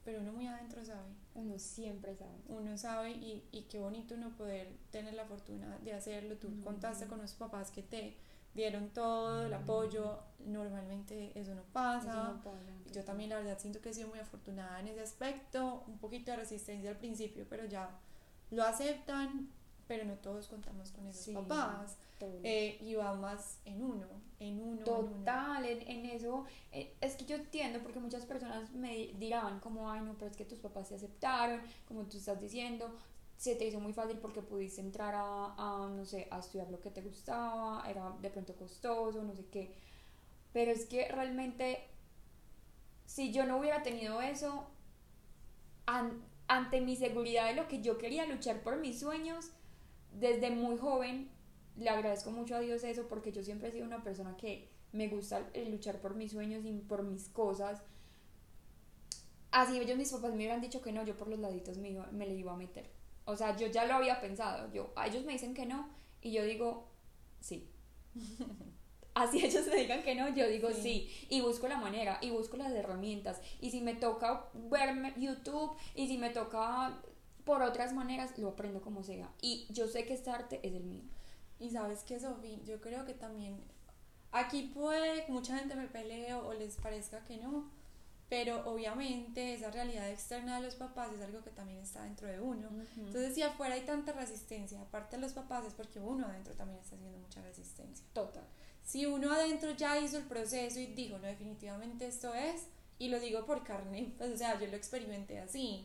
pero uno muy adentro sabe. Uno siempre sabe. Uno sabe y, y qué bonito uno poder tener la fortuna de hacerlo. Tú Mm. contaste con los papás que te dieron todo el apoyo. Normalmente eso no pasa. Eso no pasa, Yo también la verdad siento que he sido muy afortunada en ese aspecto, un poquito de resistencia al principio, pero ya lo aceptan, pero no todos contamos con esos Sí, papás. Eh, y va más en uno, en uno. en uno. Total, en, en eso, eh, es que yo entiendo porque muchas personas me dirán como, ay no, pero es que tus papás te aceptaron, como tú estás diciendo, se te hizo muy fácil porque pudiste entrar a, a, no sé, a estudiar lo que te gustaba, era de pronto costoso, no sé qué, pero es que realmente, si yo no hubiera tenido eso, an- ante mi seguridad de lo que yo quería luchar por mis sueños, desde muy joven, le agradezco mucho a Dios eso porque yo siempre he sido una persona que me gusta eh, luchar por mis sueños y por mis cosas. Así ellos, mis papás me hubieran dicho que no, yo por los laditos me, iba- me le iba a meter. O sea, yo ya lo había pensado. Yo, a ellos me dicen que no y yo digo, sí. Así ellos me digan que no, yo digo Sí. sí. Y busco la manera, y busco las herramientas. Y si me toca verme YouTube, y si me toca por otras maneras, lo aprendo como sea. Y yo sé que este arte es el mío. Y sabes que, Sofi, yo creo que también aquí puede mucha gente me pelee o les parezca que no, pero obviamente esa realidad externa de los papás es algo que también está dentro de uno. Entonces, si afuera hay tanta resistencia, aparte de los papás, es porque uno adentro también está haciendo mucha resistencia. Total. Si uno adentro ya hizo el proceso y dijo, no, definitivamente esto es, y lo digo por carne, pues, o sea, yo lo experimenté así.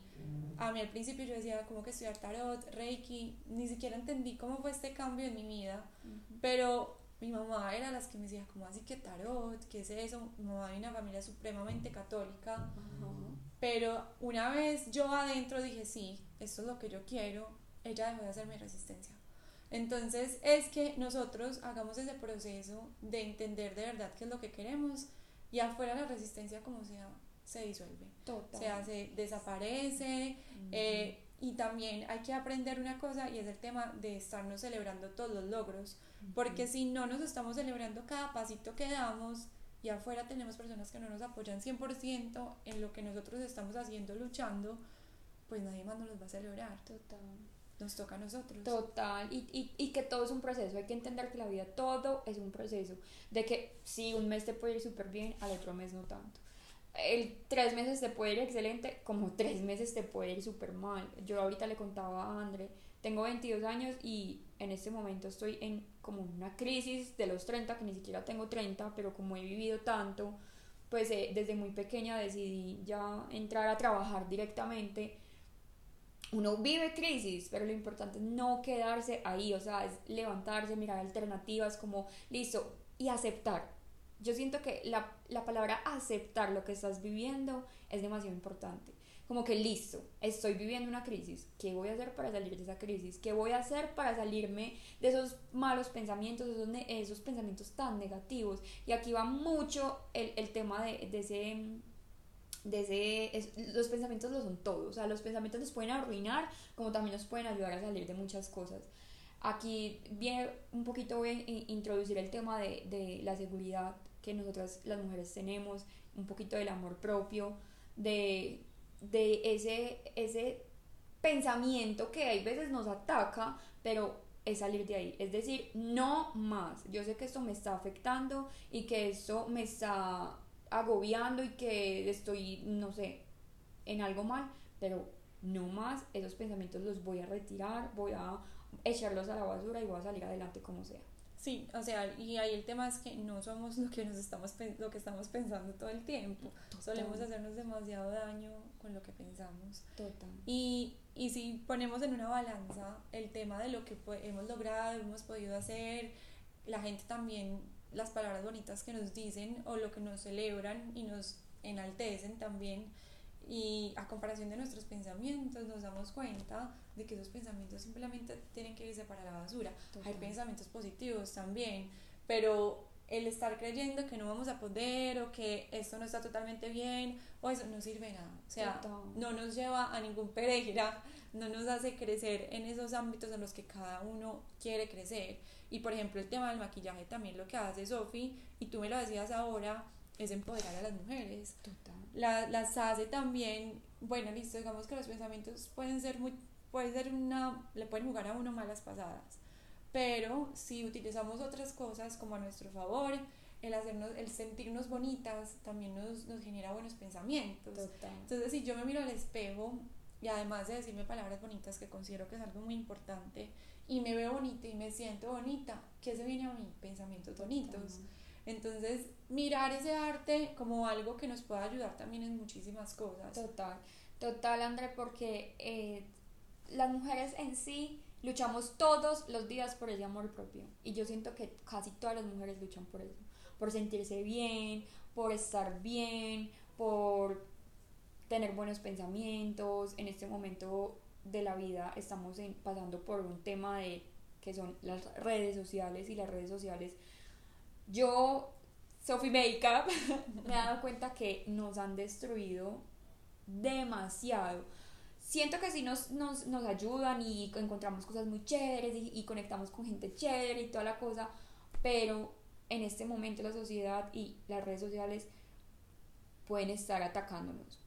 A mí al principio yo decía, como que estudiar tarot, reiki, ni siquiera entendí cómo fue este cambio en mi vida, pero mi mamá era las que me decía, ¿cómo así que tarot? ¿Qué es eso? Mi mamá de una familia supremamente católica. Pero una vez yo adentro dije, sí, esto es lo que yo quiero, ella dejó de hacerme resistencia. Entonces es que nosotros hagamos ese proceso de entender de verdad qué es lo que queremos y afuera la resistencia como sea se disuelve. O sea, se desaparece. Eh, y también hay que aprender una cosa y es el tema de estarnos celebrando todos los logros. Porque si no nos estamos celebrando cada pasito que damos y afuera tenemos personas que no nos apoyan 100% en lo que nosotros estamos haciendo, luchando, pues nadie más nos los va a celebrar. Total. Nos toca a nosotros. Total. Y, y, y que todo es un proceso. Hay que entender que la vida todo es un proceso. De que si un mes te puede ir súper bien, al otro mes no tanto el tres meses te puede ir excelente, como tres meses te puede ir súper mal. Yo ahorita le contaba a André, tengo 22 años y en este momento estoy en como una crisis de los 30, que ni siquiera tengo 30, pero como he vivido tanto, pues eh, desde muy pequeña decidí ya entrar a trabajar directamente. Uno vive crisis, pero lo importante es no quedarse ahí, o sea, es levantarse, mirar alternativas, como listo, y aceptar yo siento que la, la, palabra aceptar lo que estás viviendo es demasiado importante. Como que listo, estoy viviendo una crisis. ¿Qué voy a hacer para salir de esa crisis? ¿Qué voy a hacer para salirme de esos malos pensamientos, esos, esos pensamientos tan negativos? Y aquí va mucho el, el tema de, de ese de ese, los pensamientos lo son todos, o sea, los pensamientos nos pueden arruinar como también nos pueden ayudar a salir de muchas cosas. Aquí viene un poquito voy a introducir el tema de, de la seguridad que nosotras las mujeres tenemos, un poquito del amor propio, de, de ese, ese pensamiento que hay veces nos ataca, pero es salir de ahí, es decir, no más. Yo sé que esto me está afectando y que esto me está agobiando y que estoy, no sé, en algo mal, pero no más, esos pensamientos los voy a retirar, voy a echarlos a la basura y voy a salir adelante como sea. Sí, o sea, y ahí el tema es que no somos lo que nos estamos lo que estamos pensando todo el tiempo. Solemos hacernos demasiado daño con lo que pensamos. Total. Y, y si ponemos en una balanza el tema de lo que hemos logrado, hemos podido hacer, la gente también, las palabras bonitas que nos dicen o lo que nos celebran y nos enaltecen también, y a comparación de nuestros pensamientos nos damos cuenta de que esos pensamientos simplemente tienen que irse para la basura. Hay pensamientos positivos también, pero el estar creyendo que no vamos a poder o que esto no está totalmente bien o eso no sirve nada. O sea, no nos lleva a ningún pereira, no nos hace crecer en esos ámbitos en los que cada uno quiere crecer. Y por ejemplo, el tema del maquillaje también lo que hace Sofi, y tú me lo decías ahora, es empoderar a las mujeres. Total. La, las hace también, bueno, listo, digamos que los pensamientos pueden ser muy, puede ser una, le pueden jugar a uno malas pasadas, pero si utilizamos otras cosas como a nuestro favor, el hacernos, el sentirnos bonitas también nos, nos genera buenos pensamientos. Total. Entonces, si yo me miro al espejo y además de decirme palabras bonitas, que considero que es algo muy importante, y me veo bonita y me siento bonita, ¿qué se viene a mí? Pensamientos bonitos. Entonces, mirar ese arte como algo que nos pueda ayudar también en muchísimas cosas. Total, total, André, porque eh, las mujeres en sí luchamos todos los días por ese amor propio. Y yo siento que casi todas las mujeres luchan por eso. Por sentirse bien, por estar bien, por tener buenos pensamientos. En este momento de la vida estamos pasando por un tema de que son las redes sociales y las redes sociales yo, Sophie Makeup, me he dado cuenta que nos han destruido demasiado. Siento que sí nos, nos, nos ayudan y encontramos cosas muy chéveres y, y conectamos con gente chévere y toda la cosa, pero en este momento la sociedad y las redes sociales pueden estar atacándonos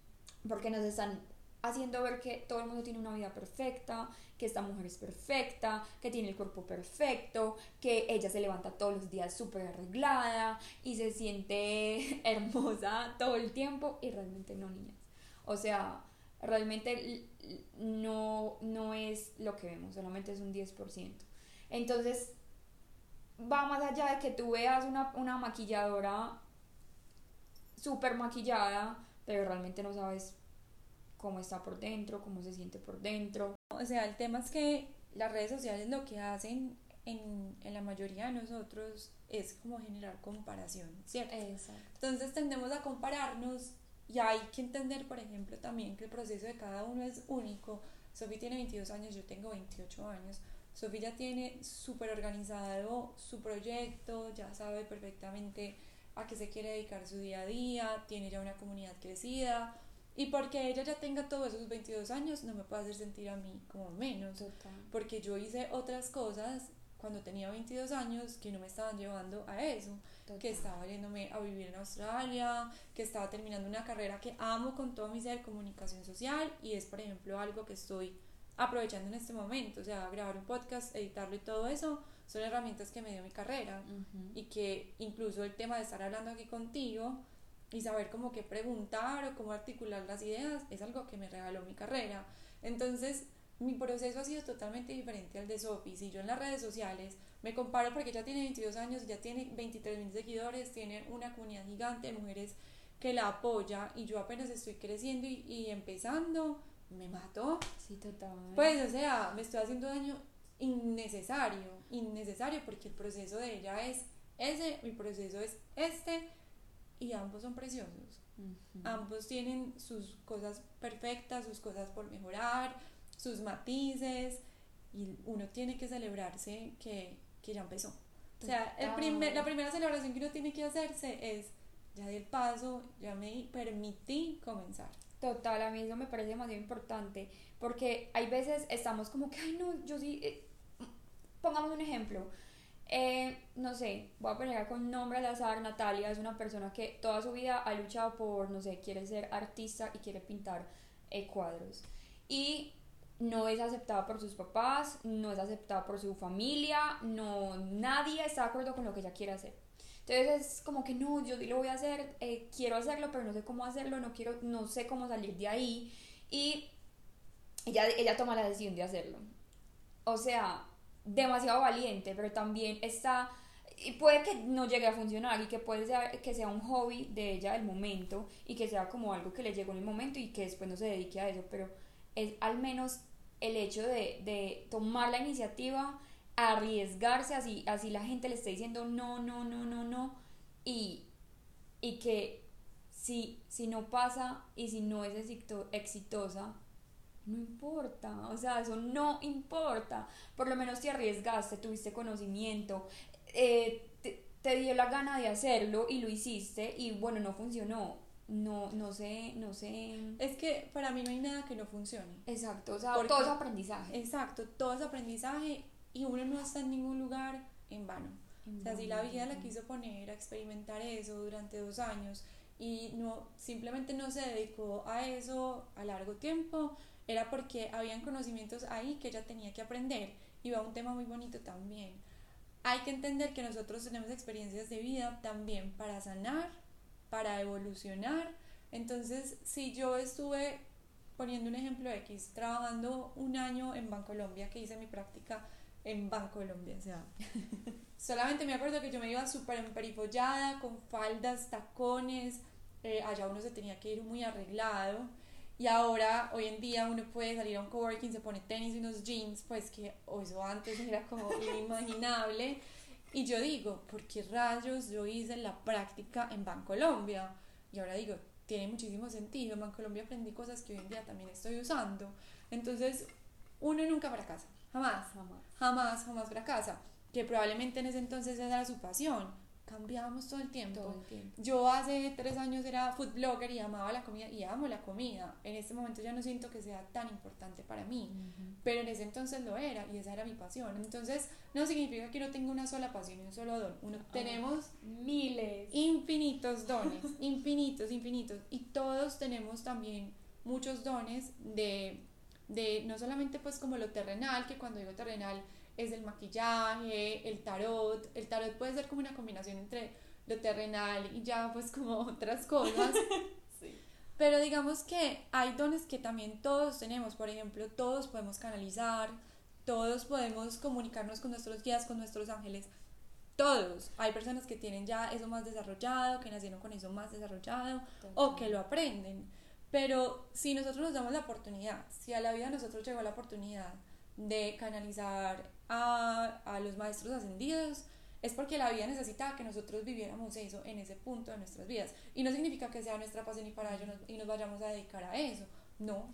porque nos están haciendo ver que todo el mundo tiene una vida perfecta, que esta mujer es perfecta, que tiene el cuerpo perfecto, que ella se levanta todos los días súper arreglada y se siente hermosa todo el tiempo y realmente no, niñas. O sea, realmente no, no es lo que vemos, solamente es un 10%. Entonces, va más allá de que tú veas una, una maquilladora súper maquillada, pero realmente no sabes cómo está por dentro, cómo se siente por dentro. O sea, el tema es que las redes sociales lo que hacen en, en la mayoría de nosotros es como generar comparación, ¿cierto? Exacto. Entonces tendemos a compararnos y hay que entender, por ejemplo, también que el proceso de cada uno es único. Sofía tiene 22 años, yo tengo 28 años. Sofía ya tiene súper organizado su proyecto, ya sabe perfectamente a qué se quiere dedicar su día a día, tiene ya una comunidad crecida, y porque ella ya tenga todos esos 22 años, no me puede hacer sentir a mí como menos. Total. Porque yo hice otras cosas cuando tenía 22 años que no me estaban llevando a eso. Total. Que estaba yéndome a vivir en Australia, que estaba terminando una carrera que amo con todo mi ser, comunicación social, y es, por ejemplo, algo que estoy aprovechando en este momento. O sea, grabar un podcast, editarlo y todo eso son herramientas que me dio mi carrera. Ujú. Y que incluso el tema de estar hablando aquí contigo y saber cómo qué preguntar o cómo articular las ideas es algo que me regaló mi carrera. Entonces, mi proceso ha sido totalmente diferente al de Sophie. Si yo en las redes sociales me comparo porque ella tiene 22 años, ya tiene 23 mil seguidores, tiene una comunidad gigante de mujeres que la apoya y yo apenas estoy creciendo y, y empezando, me mato. Sí, total. Pues, o sea, me estoy haciendo daño innecesario, innecesario porque el proceso de ella es ese, mi proceso es este y ambos son preciosos. Ujú. Ambos tienen sus cosas perfectas, sus cosas por mejorar, sus matices y uno tiene que celebrarse que, que ya empezó. O sea, el primer, la primera celebración que uno tiene que hacerse es, ya di el paso, ya me permití comenzar. Total, a mí eso me parece demasiado importante, porque hay veces estamos como que, ay no, yo sí, eh, pongamos un ejemplo, eh, no sé, voy a poner con nombre al azar, Natalia es una persona que toda su vida ha luchado por, no sé, quiere ser artista y quiere pintar eh, cuadros, y no es aceptada por sus papás, no es aceptada por su familia, no, nadie está de acuerdo con lo que ella quiere hacer. Entonces es como que no, yo sí lo voy a hacer, eh, quiero hacerlo, pero no sé cómo hacerlo, no quiero, no sé cómo salir de ahí. Y ella, ella toma la decisión de hacerlo. O sea, demasiado valiente, pero también está y puede que no llegue a funcionar y que puede ser que sea un hobby de ella del momento y que sea como algo que le llegó en el momento y que después no se dedique a eso, pero es al menos el hecho de, de tomar la iniciativa, arriesgarse así, así la gente le esté diciendo no, no, no, no, no y, y que si, si no pasa y si no es exito- exitosa, no importa, o sea, eso no importa. Por lo menos te arriesgaste, tuviste conocimiento, eh, te, te dio la gana de hacerlo y lo hiciste y bueno, no funcionó. No, no sé, no sé. Es que para mí no hay nada que no funcione. Exacto, o sea, Porque- todo es aprendizaje. Exacto, todo es aprendizaje y uno no está en ningún lugar en vano. O sea, si la vida la quiso poner a experimentar eso durante dos años y no simplemente no se dedicó a eso a largo tiempo, era porque habían conocimientos ahí que ella tenía que aprender. Y va un tema muy bonito también. Hay que entender que nosotros tenemos experiencias de vida también para sanar, para evolucionar. Entonces, si yo estuve poniendo un ejemplo X, trabajando un año en Bancolombia, que hice mi práctica en Bancolombia, o sea, solamente me acuerdo que yo me iba súper emperifollada, con faldas, tacones, eh, allá uno se tenía que ir muy arreglado, y ahora, hoy en día, uno puede salir a un coworking, se pone tenis y unos jeans, pues que eso antes era como inimaginable, y yo digo, ¿por qué rayos yo hice la práctica en Bancolombia? Y ahora digo, tiene muchísimo sentido. En Bancolombia aprendí cosas que hoy en día también estoy usando. Entonces, uno nunca fracasa. Jamás. Jamás. Jamás, jamás fracasa. Que probablemente en ese entonces esa era su pasión. Cambiamos todo el tiempo. Todo el tiempo. Yo hace tres años era food blogger y amaba la comida y amo la comida. En este momento ya no siento que sea tan importante para mí, pero en ese entonces lo era y esa era mi pasión. Entonces no significa que no tenga una sola pasión y un solo don. Uno tenemos Miles. infinitos dones, infinitos, infinitos. Y todos tenemos también muchos dones de, de no solamente pues como lo terrenal, que cuando digo terrenal es el maquillaje, el tarot, el tarot puede ser como una combinación entre lo terrenal y ya pues como otras cosas. Pero digamos que hay dones que también todos tenemos, por ejemplo, todos podemos canalizar, todos podemos comunicarnos con nuestros guías, con nuestros ángeles, todos. Hay personas que tienen ya eso más desarrollado, que nacieron con eso más desarrollado o que lo aprenden. Pero si nosotros nos damos la oportunidad, si a la vida nosotros llegó la oportunidad de canalizar a, a los maestros ascendidos, es porque la vida necesitaba que nosotros viviéramos eso en ese punto de nuestras vidas. Y no significa que sea nuestra pasión y para ello y nos vayamos a dedicar a eso. No.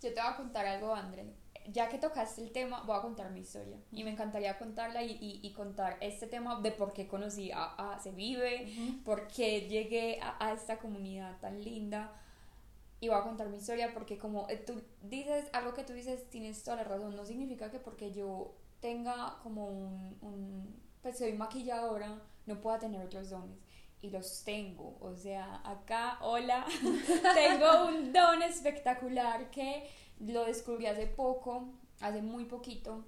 Yo te voy a contar algo, André. Ya que tocaste el tema, voy a contar mi historia. Y me encantaría contarla y, y, y contar este tema de por qué conocí a, a Se Vive, por qué llegué a, a esta comunidad tan linda y voy a contar mi historia porque como eh, tú dices, algo que tú dices, tienes toda la razón, no significa que porque yo tenga como un, un pues soy maquilladora, no pueda tener otros dones. Y los tengo, o sea, acá, hola, tengo un don espectacular que lo descubrí hace poco, hace muy poquito,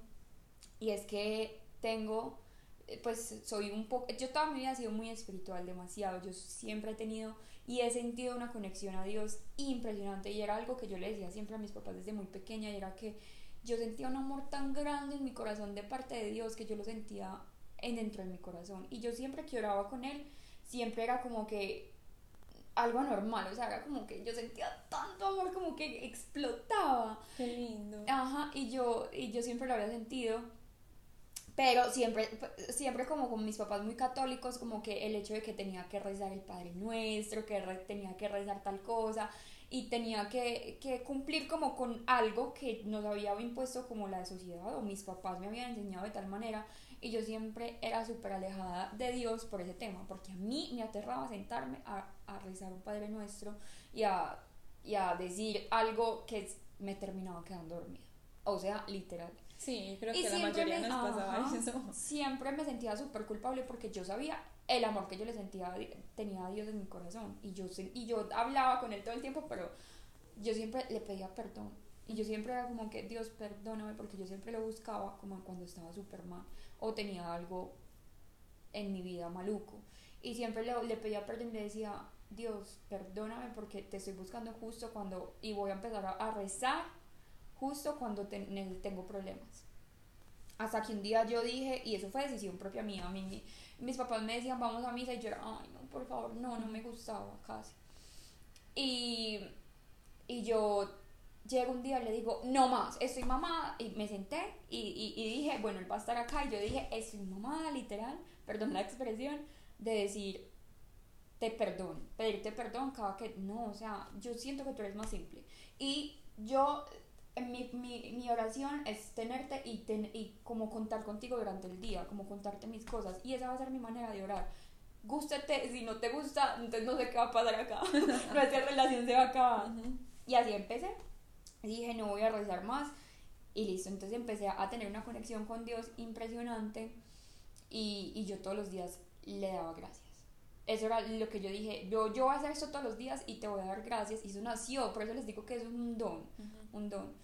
y es que tengo, eh, pues soy un poco, yo toda mi vida he sido muy espiritual, demasiado, yo siempre he tenido y he sentido una conexión a Dios impresionante y era algo que yo le decía siempre a mis papás desde muy pequeña y era que yo sentía un amor tan grande en mi corazón de parte de Dios que yo lo sentía en dentro de mi corazón y yo siempre que oraba con él siempre era como que algo anormal, o sea, era como que yo sentía tanto amor como que explotaba. Qué lindo. Ajá, y yo y yo siempre lo había sentido pero siempre, siempre como con mis papás muy católicos, como que el hecho de que tenía que rezar el Padre Nuestro, que tenía que rezar tal cosa, y tenía que, cumplir como con algo que nos había impuesto como la sociedad, o mis papás me habían enseñado de tal manera, y yo siempre era súper alejada de Dios por ese tema, porque a mí me aterraba sentarme a, a rezar un Padre Nuestro y a, y a decir algo que me terminaba quedando dormida. O sea, literal. Sí, creo que la mayoría me, nos pasaba ajá, eso. Siempre me sentía súper culpable porque yo sabía el amor que yo le sentía, tenía a Dios en mi corazón. Y yo, y yo hablaba con él todo el tiempo, pero yo siempre le pedía perdón. Y yo siempre era como que, Dios, perdóname, porque yo siempre lo buscaba como cuando estaba súper mal o tenía algo en mi vida maluco. Y siempre le, le pedía perdón y le decía, Dios, perdóname porque te estoy buscando justo cuando, y voy a empezar a, a rezar justo cuando te, tengo problemas. Hasta que un día yo dije, y eso fue decisión propia mía, mí, mis papás me decían, vamos a misa, y yo era, ay, no, por favor, no, no me gustaba casi. Y, y yo llego un día y le digo, no más, estoy mamada, y me senté y, y, y, dije, bueno, él va a estar acá, y yo dije, estoy mamada, literal, perdón la expresión, de decir, te perdón, pedirte perdón cada que, no, o sea, yo siento que tú eres más simple. Y yo mi, mi, mi, oración es tenerte y, ten, y como contar contigo durante el día, como contarte mis cosas. Y esa va a ser mi manera de orar. Gústate, si no te gusta, entonces no sé qué va a pasar acá. Nuestra relación se va a acabar. Uh -huh. Y así empecé. Dije, no voy a rezar más. Y listo, entonces empecé a tener una conexión con Dios impresionante. Y, y yo todos los días le daba gracias. Eso era lo que yo dije, yo, yo voy a hacer esto todos los días y te voy a dar gracias. Y eso nació, por eso les digo que es un don, uh -huh. Un don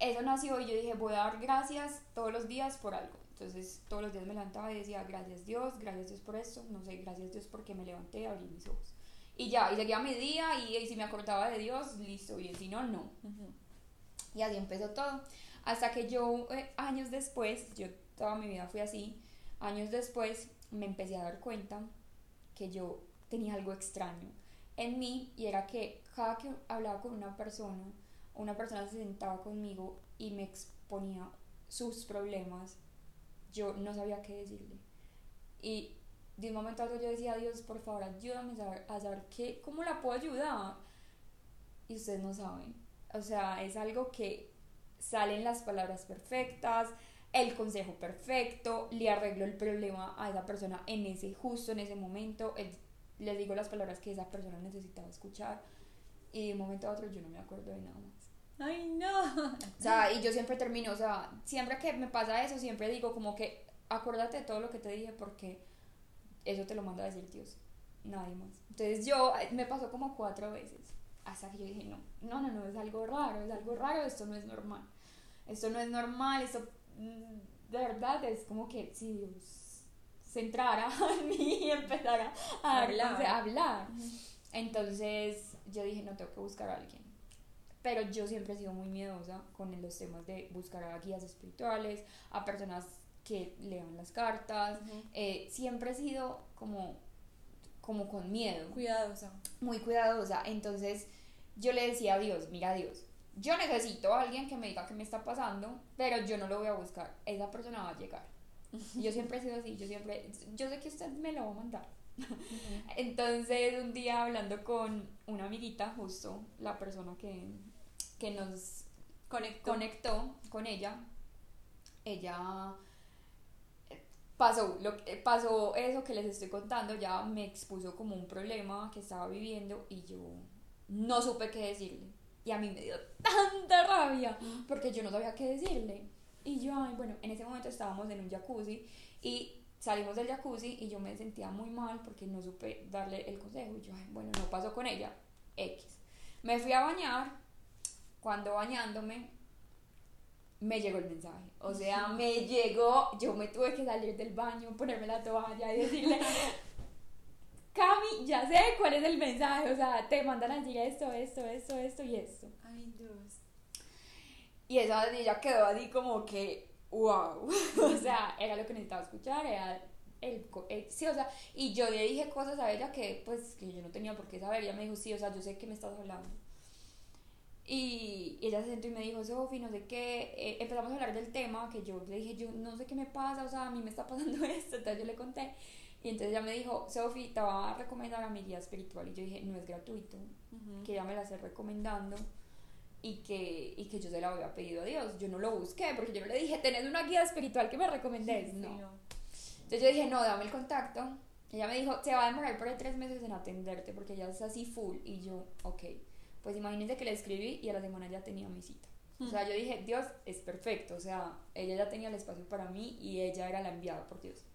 eso nació y yo dije, voy a dar gracias todos los días por algo. Entonces todos los días me levantaba y decía, gracias Dios, gracias Dios por esto, no sé, gracias Dios porque me levanté abrí mis ojos. Y ya, y seguía mi día y, y si me acordaba de Dios, listo, y si no, no. Uh -huh. Y así empezó todo. Hasta que yo, eh, años después, yo toda mi vida fui así, años después me empecé a dar cuenta que yo tenía algo extraño en mí y era que cada que hablaba con una persona, una persona se sentaba conmigo y me exponía sus problemas, yo no sabía qué decirle. Y de un momento a otro yo decía, Dios, por favor, ayúdame a saber, a qué, cómo la puedo ayudar. Y ustedes no saben. O sea, es algo que salen las palabras perfectas, el consejo perfecto, le arreglo el problema a esa persona en ese justo, en ese momento, les digo las palabras que esa persona necesitaba escuchar. Y de un momento a otro yo no me acuerdo de nada. Ay, no. O sea, y yo siempre termino, o sea, siempre que me pasa eso, siempre digo como que acuérdate de todo lo que te dije porque eso te lo manda a decir Dios, nadie más. Entonces yo, me pasó como cuatro veces. hasta que yo dije, no, no, no, no, es algo raro, es algo raro, esto no es normal. Esto no es normal, esto mm, de verdad es como que si Dios se entrara en mí y empezara a hablar. A hablar. Entonces yo dije, no, tengo que buscar a alguien. Pero yo siempre he sido muy miedosa con los temas de buscar a guías espirituales, a personas que lean las cartas. Eh, siempre he sido como, como con miedo. Cuidadosa. Muy cuidadosa. Entonces yo le decía a Dios, mira Dios, yo necesito a alguien que me diga qué me está pasando, pero yo no lo voy a buscar. Esa persona va a llegar. Yo siempre he sido así, yo siempre, yo sé que usted me lo va a mandar. Entonces, un día hablando con una amiguita, justo la persona que, que nos conectó. conectó con ella, ella pasó, lo, pasó eso que les estoy contando, ya me expuso como un problema que estaba viviendo y yo no supe qué decirle. Y a mí me dio tanta rabia porque yo no sabía qué decirle. Y yo, ay, bueno, en ese momento estábamos en un jacuzzi y salimos del jacuzzi y yo me sentía muy mal porque no supe darle el consejo. Y yo, ay, bueno, no pasó con ella. X. Me fui a bañar. Cuando bañándome, me llegó el mensaje. O sea, me llegó, yo me tuve que salir del baño, ponerme la toalla y decirle, Cami, ya sé cuál es el mensaje, o sea, te mandan a decir esto, esto, esto, esto y esto. Ay, Dios. Y esa ella quedó así como que, wow. o sea, era lo que necesitaba escuchar, era el, sí, o sea, y yo le dije cosas a ella que pues que yo no tenía por qué saber, ella me dijo, sí, o sea, yo sé que me estás hablando. Y, ella se sentó y me dijo, Sofi, no sé qué, eh, empezamos a hablar del tema, que yo le dije, yo no sé qué me pasa, o sea, a mí me está pasando esto, entonces yo le conté, y entonces ella me dijo, Sofi, te va a recomendar a mi guía espiritual, y yo dije, no es gratuito, que ella me la esté recomendando, y que, y que yo se la había pedido a Dios, yo no lo busqué, porque yo no le dije, tenés una guía espiritual que me recomendés, no. Entonces yo dije, no, dame el contacto, ella me dijo, se va a demorar por ahí tres meses en atenderte, porque ella es así full, y yo, ok. Pues imagínense que le escribí y a la semana ya tenía mi cita. O sea, yo dije, Dios es perfecto, o sea, ella ya tenía el espacio para mí y ella era la enviada por Dios.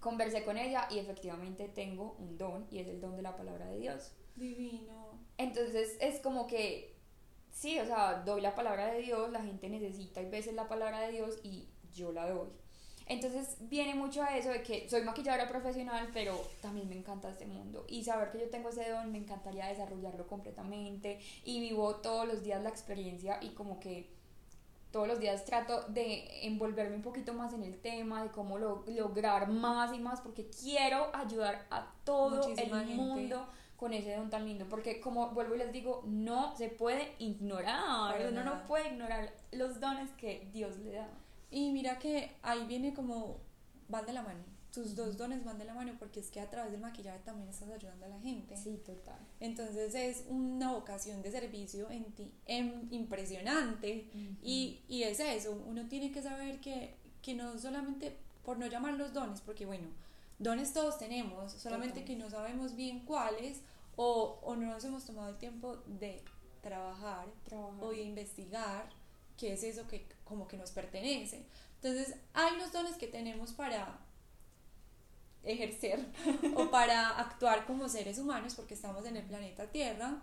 Conversé con ella y efectivamente tengo un don y es el don de la palabra de Dios. Divino. Entonces es como que, sí, o sea, doy la palabra de Dios, la gente necesita y veces la palabra de Dios y yo la doy. Entonces viene mucho a eso de que soy maquilladora profesional, pero también me encanta este mundo. Y saber que yo tengo ese don me encantaría desarrollarlo completamente. Y vivo todos los días la experiencia y como que todos los días trato de envolverme un poquito más en el tema, de cómo lograr más y más, porque quiero ayudar a todo el mundo con ese don tan lindo, porque como vuelvo y les digo, no se puede ignorar, uno no puede ignorar los dones que Dios le da. Y mira que ahí viene como, van de la mano. Tus dos dones van de la mano porque es que a través del maquillaje también estás ayudando a la gente. Sí, total. Entonces es una vocación de servicio en ti em, impresionante y, y, es eso, uno tiene que saber que, que no solamente, por no llamar los dones, porque bueno, dones todos tenemos, solamente que no sabemos bien cuáles o, o, no nos hemos tomado el tiempo de trabajar, trabajar. o de investigar qué es eso que como que nos pertenece. Entonces, hay unos dones que tenemos para ejercer o para actuar como seres humanos porque estamos en el planeta Tierra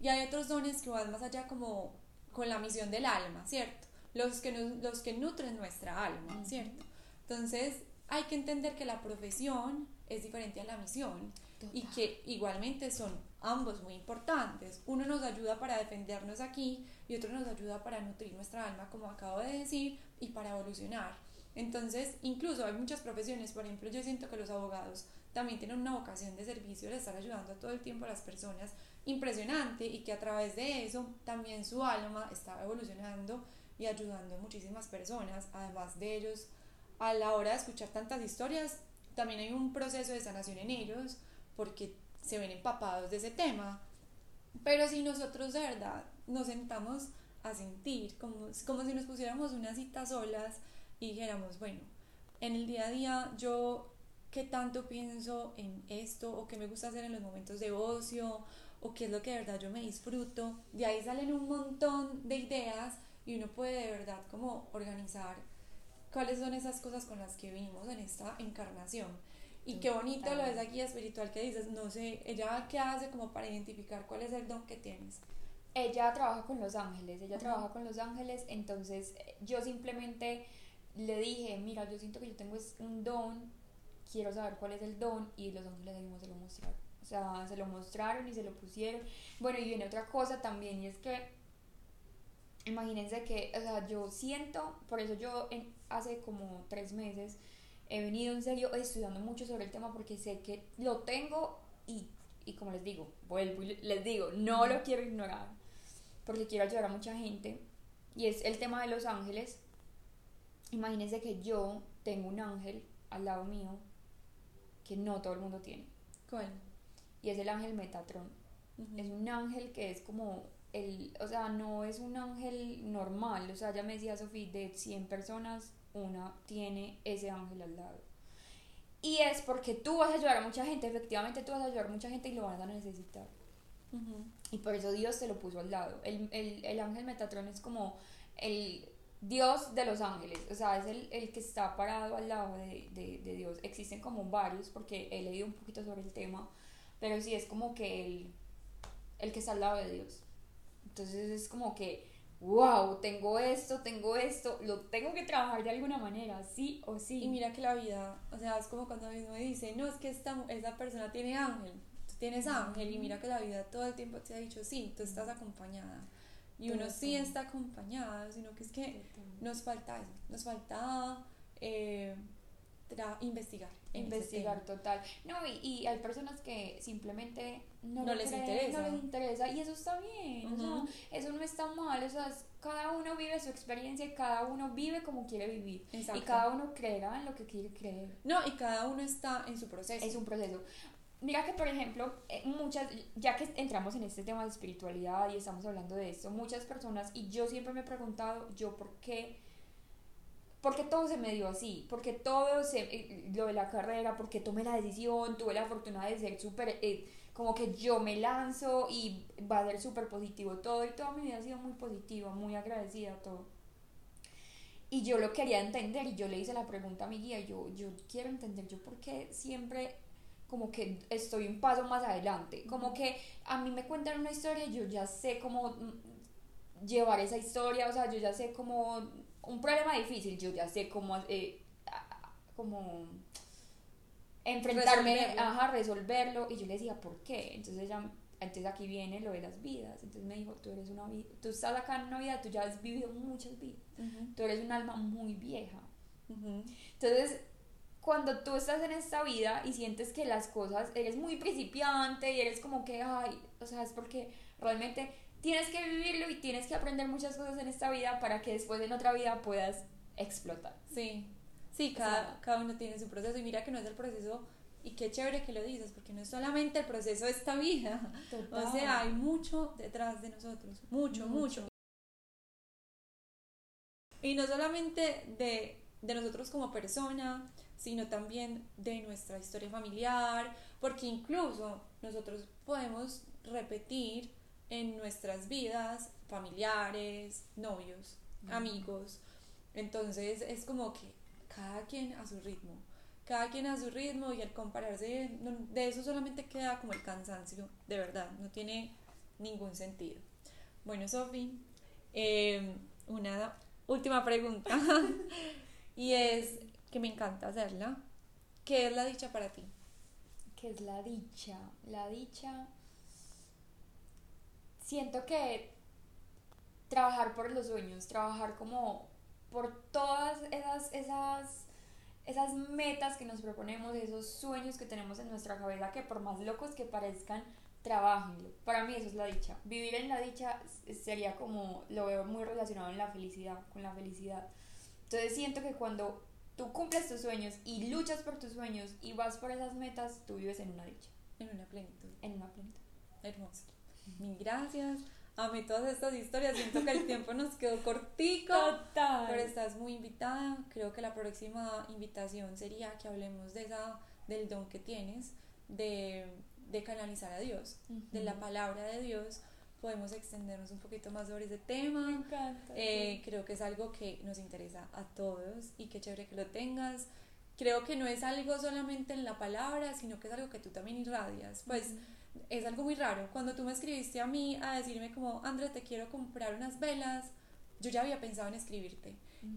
y hay otros dones que van más allá como con la misión del alma, ¿cierto? Los que, los que nutren nuestra alma, ¿cierto? Entonces hay que entender que la profesión es diferente a la misión y que igualmente son ambos muy importantes. Uno nos ayuda para defendernos aquí y otro nos ayuda para nutrir nuestra alma, como acabo de decir, y para evolucionar. Entonces, incluso hay muchas profesiones, por ejemplo, yo siento que los abogados también tienen una vocación de servicio, de estar ayudando todo el tiempo a las personas, impresionante, y que a través de eso también su alma está evolucionando y ayudando a muchísimas personas, además de ellos, a la hora de escuchar tantas historias, también hay un proceso de sanación en ellos, porque se ven empapados de ese tema. Pero si nosotros de verdad nos sentamos a sentir, como, como si nos pusiéramos una cita solas y dijéramos, bueno, en el día a día yo qué tanto pienso en esto o qué me gusta hacer en los momentos de ocio o qué es lo que de verdad yo me disfruto, de ahí salen un montón de ideas y uno puede de verdad como organizar cuáles son esas cosas con las que vivimos en esta encarnación. Y qué bonito lo de esa guía espiritual que dices, no sé, ella qué hace como para identificar cuál es el don que tienes. Ella trabaja con los ángeles, ella trabaja con los ángeles, entonces eh, yo simplemente le dije, mira, yo siento que yo tengo un don, quiero saber cuál es el don y los ángeles mismos se lo mostraron. O sea, se lo mostraron y se lo pusieron. Bueno, y viene otra cosa también y es que imagínense que, o sea, yo siento, por eso yo en, hace como tres meses he venido en serio estudiando mucho sobre el tema porque sé que lo tengo y, y como les digo, vuelvo y les digo, no lo quiero ignorar porque quiero ayudar a mucha gente y es el tema de los ángeles. Imagínense que yo tengo un ángel al lado mío que no todo el mundo tiene. ¿Cuál? Y es el ángel Metatron. Es un ángel que es como el, o sea, no es un ángel normal, o sea, ya me decía Sofía, de 100 personas, una tiene ese ángel al lado. Y es porque tú vas a ayudar a mucha gente, efectivamente tú vas a ayudar a mucha gente y lo vas a necesitar. Y por eso Dios te lo puso al lado. El, el, el, ángel Metatron es como el Dios de los ángeles, o sea, es el, el que está parado al lado de, de, de, Dios. Existen como varios, porque he leído un poquito sobre el tema, pero sí es como que el, el que está al lado de Dios. Entonces es como que, wow, tengo esto, tengo esto, lo tengo que trabajar de alguna manera, sí o sí. Y mira que la vida, o sea, es como cuando mismo dice, no, es que esta, esa persona tiene ángel, tú tienes ángel, y mira que la vida todo el tiempo te ha dicho, sí, tú estás acompañada. Y uno sí está acompañada, sino que es que nos falta eso, nos falta eh, investigar. Investigar total. No, y, y, hay personas que simplemente no, les interesa. No les interesa y eso está bien, eso no está mal, o sea, cada uno vive su experiencia y cada uno vive como quiere vivir. Y cada uno creerá en lo que quiere creer. No, y cada uno está en su proceso. Es un proceso. Mira que, por ejemplo, eh, muchas, ya que entramos en este tema de espiritualidad y estamos hablando de esto, muchas personas, y yo siempre me he preguntado, yo por qué porque todo se me dio así, porque todo se, eh, lo de la carrera, porque tomé la decisión, tuve la fortuna de ser súper, eh, como que yo me lanzo y va a ser súper positivo todo y toda mi vida ha sido muy positiva, muy agradecida todo. Y yo lo quería entender y yo le hice la pregunta a mi guía, yo, yo quiero entender yo por qué siempre como que estoy un paso más adelante, como que a mí me cuentan una historia yo ya sé cómo mm, llevar esa historia, o sea, yo ya sé cómo un problema difícil, yo ya sé cómo, eh, cómo enfrentarme, resolverlo. ajá, resolverlo, y yo le decía, ¿por qué? Entonces ella, entonces aquí viene lo de las vidas, entonces me dijo, tú eres una vida, tú estás acá en una vida, tú ya has vivido muchas vidas, tú eres un alma muy vieja. Entonces, cuando tú estás en esta vida y sientes que las cosas, eres muy principiante y eres como que, ay, o sea, es porque realmente tienes que vivirlo y tienes que aprender muchas cosas en esta vida para que después en otra vida puedas explotar. Sí, sí, cada, cada uno tiene su proceso y mira que no es el proceso, y qué chévere que lo dices, porque no es solamente el proceso de esta vida, o sea, hay mucho detrás de nosotros, mucho, mucho. Y no solamente de, de nosotros como persona, sino también de nuestra historia familiar, porque incluso nosotros podemos repetir en nuestras vidas familiares, novios, amigos. Entonces es como que cada quien a su ritmo, cada quien a su ritmo y al compararse, de eso solamente queda como el cansancio, de verdad, no tiene ningún sentido. Bueno, Sofi, em, una última pregunta y es que me encanta hacerla. ¿Qué es la dicha para ti? ¿Qué es la dicha? La dicha siento que trabajar por los sueños, trabajar como por todas esas, esas, esas metas que nos proponemos, esos sueños que tenemos en nuestra cabeza, que por más locos que parezcan, trabajenlo. Para mí eso es la dicha. Vivir en la dicha sería como, lo veo muy relacionado en la felicidad, con la felicidad. Entonces siento que cuando tú cumples tus sueños y luchas por tus sueños y vas por esas metas, tú vives en una dicha. En una plenitud. En una plenitud. Hermoso. Mil gracias. Amé todas estas historias. Siento que el tiempo nos quedó cortico. Total. Pero estás muy invitada. Creo que la próxima invitación sería que hablemos de esa, del don que tienes, de, de canalizar a Dios, de la palabra de Dios. Podemos extendernos un poquito más sobre ese tema. Me encanta. Eh, creo que es algo que nos interesa a todos y qué chévere que lo tengas. creo que no es algo solamente en la palabra, sino que es algo que tú también irradias. Pues es algo muy raro. Cuando tú me escribiste a mí a decirme como, André, te quiero comprar unas velas, yo ya había pensado en escribirte.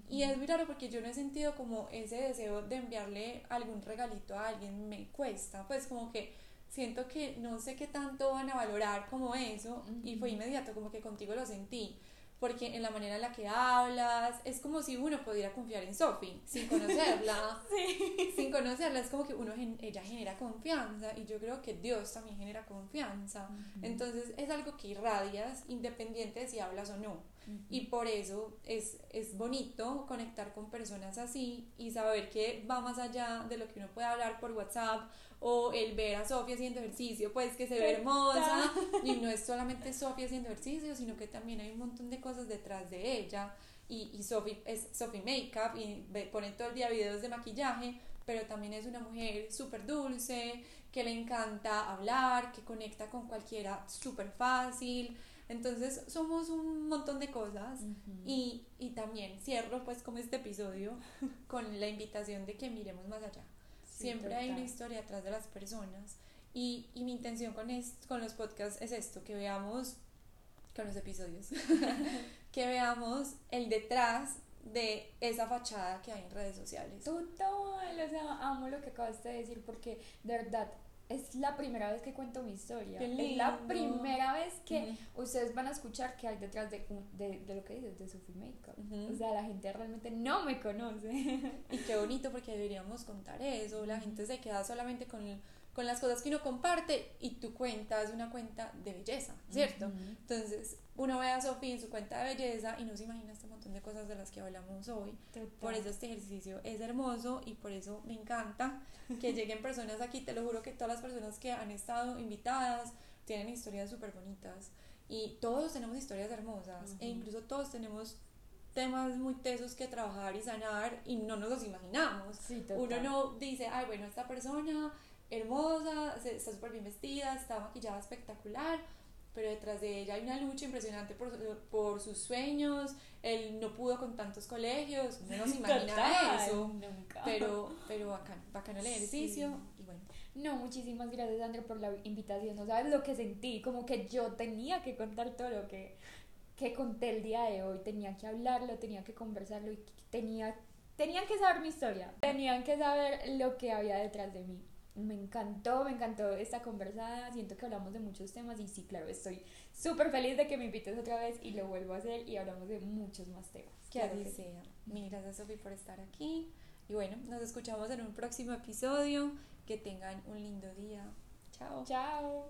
Y es muy raro porque yo no he sentido como ese deseo de enviarle algún regalito a alguien, me cuesta, pues como que siento que no sé qué tanto van a valorar como eso y fue inmediato, como que contigo lo sentí porque en la manera en la que hablas, es como si uno pudiera confiar en Sophie, sin conocerla, sin conocerla, es como que uno, ella genera confianza y yo creo que Dios también genera confianza, entonces es algo que irradias independiente de si hablas o no, y por eso es, es bonito conectar con personas así y saber que va más allá de lo que uno puede hablar por WhatsApp o el ver a Sofía haciendo ejercicio, pues que se ve hermosa. y no es solamente Sofía haciendo ejercicio, sino que también hay un montón de cosas detrás de ella. Y, y Sophie es Sophie Makeup y pone todo el día videos de maquillaje, pero también es una mujer súper dulce, que le encanta hablar, que conecta con cualquiera súper fácil. Entonces somos un montón de cosas. Y, y también cierro pues como este episodio con la invitación de que miremos más allá. Siempre hay una historia atrás de las personas. Y, y mi intención con, con los podcasts es esto, que veamos, con los episodios, que veamos el detrás de esa fachada que hay en redes sociales. Total, o sea, amo lo que acabaste de decir porque de verdad es la primera vez que cuento mi historia. Es la primera vez que ustedes van a escuchar que hay detrás de, de, de lo que dices, de Sophie Makeup. O sea, la gente realmente no me conoce. Y qué bonito porque deberíamos contar eso. La gente se queda solamente con con las cosas que uno comparte y tu cuenta es una cuenta de belleza, ¿cierto? Entonces, uno ve a Sofía en su cuenta de belleza y no se imagina este montón de cosas de las que hablamos hoy. Por eso este ejercicio es hermoso y por eso me encanta que lleguen personas aquí. Te lo juro que todas las personas que han estado invitadas tienen historias súper bonitas y todos tenemos historias hermosas e incluso todos tenemos temas muy tesos que trabajar y sanar y no nos los imaginamos. Uno no dice, ay, bueno, esta persona hermosa, está súper bien vestida, está maquillada espectacular, pero detrás de ella hay una lucha impresionante por, por sus sueños, él no pudo con tantos colegios, no nos imagina eso, nunca. pero, pero bacán, bacán el ejercicio y bueno. No, muchísimas gracias Andrea por la invitación, no sabes lo que sentí, como que yo tenía que contar todo lo que, que conté el día de hoy, tenía que hablarlo, tenía que conversarlo y tenía, tenían que saber mi historia, tenían que saber lo que había detrás de mí me encantó, me encantó esta conversada. Siento que hablamos de muchos temas y sí, claro, estoy súper feliz de que me invites otra vez y lo vuelvo a hacer y hablamos de muchos más temas. Que claro así sea. Sí. Mil gracias, Sofi, por estar aquí. Y bueno, nos escuchamos en un próximo episodio. Que tengan un lindo día. Chao. Chao.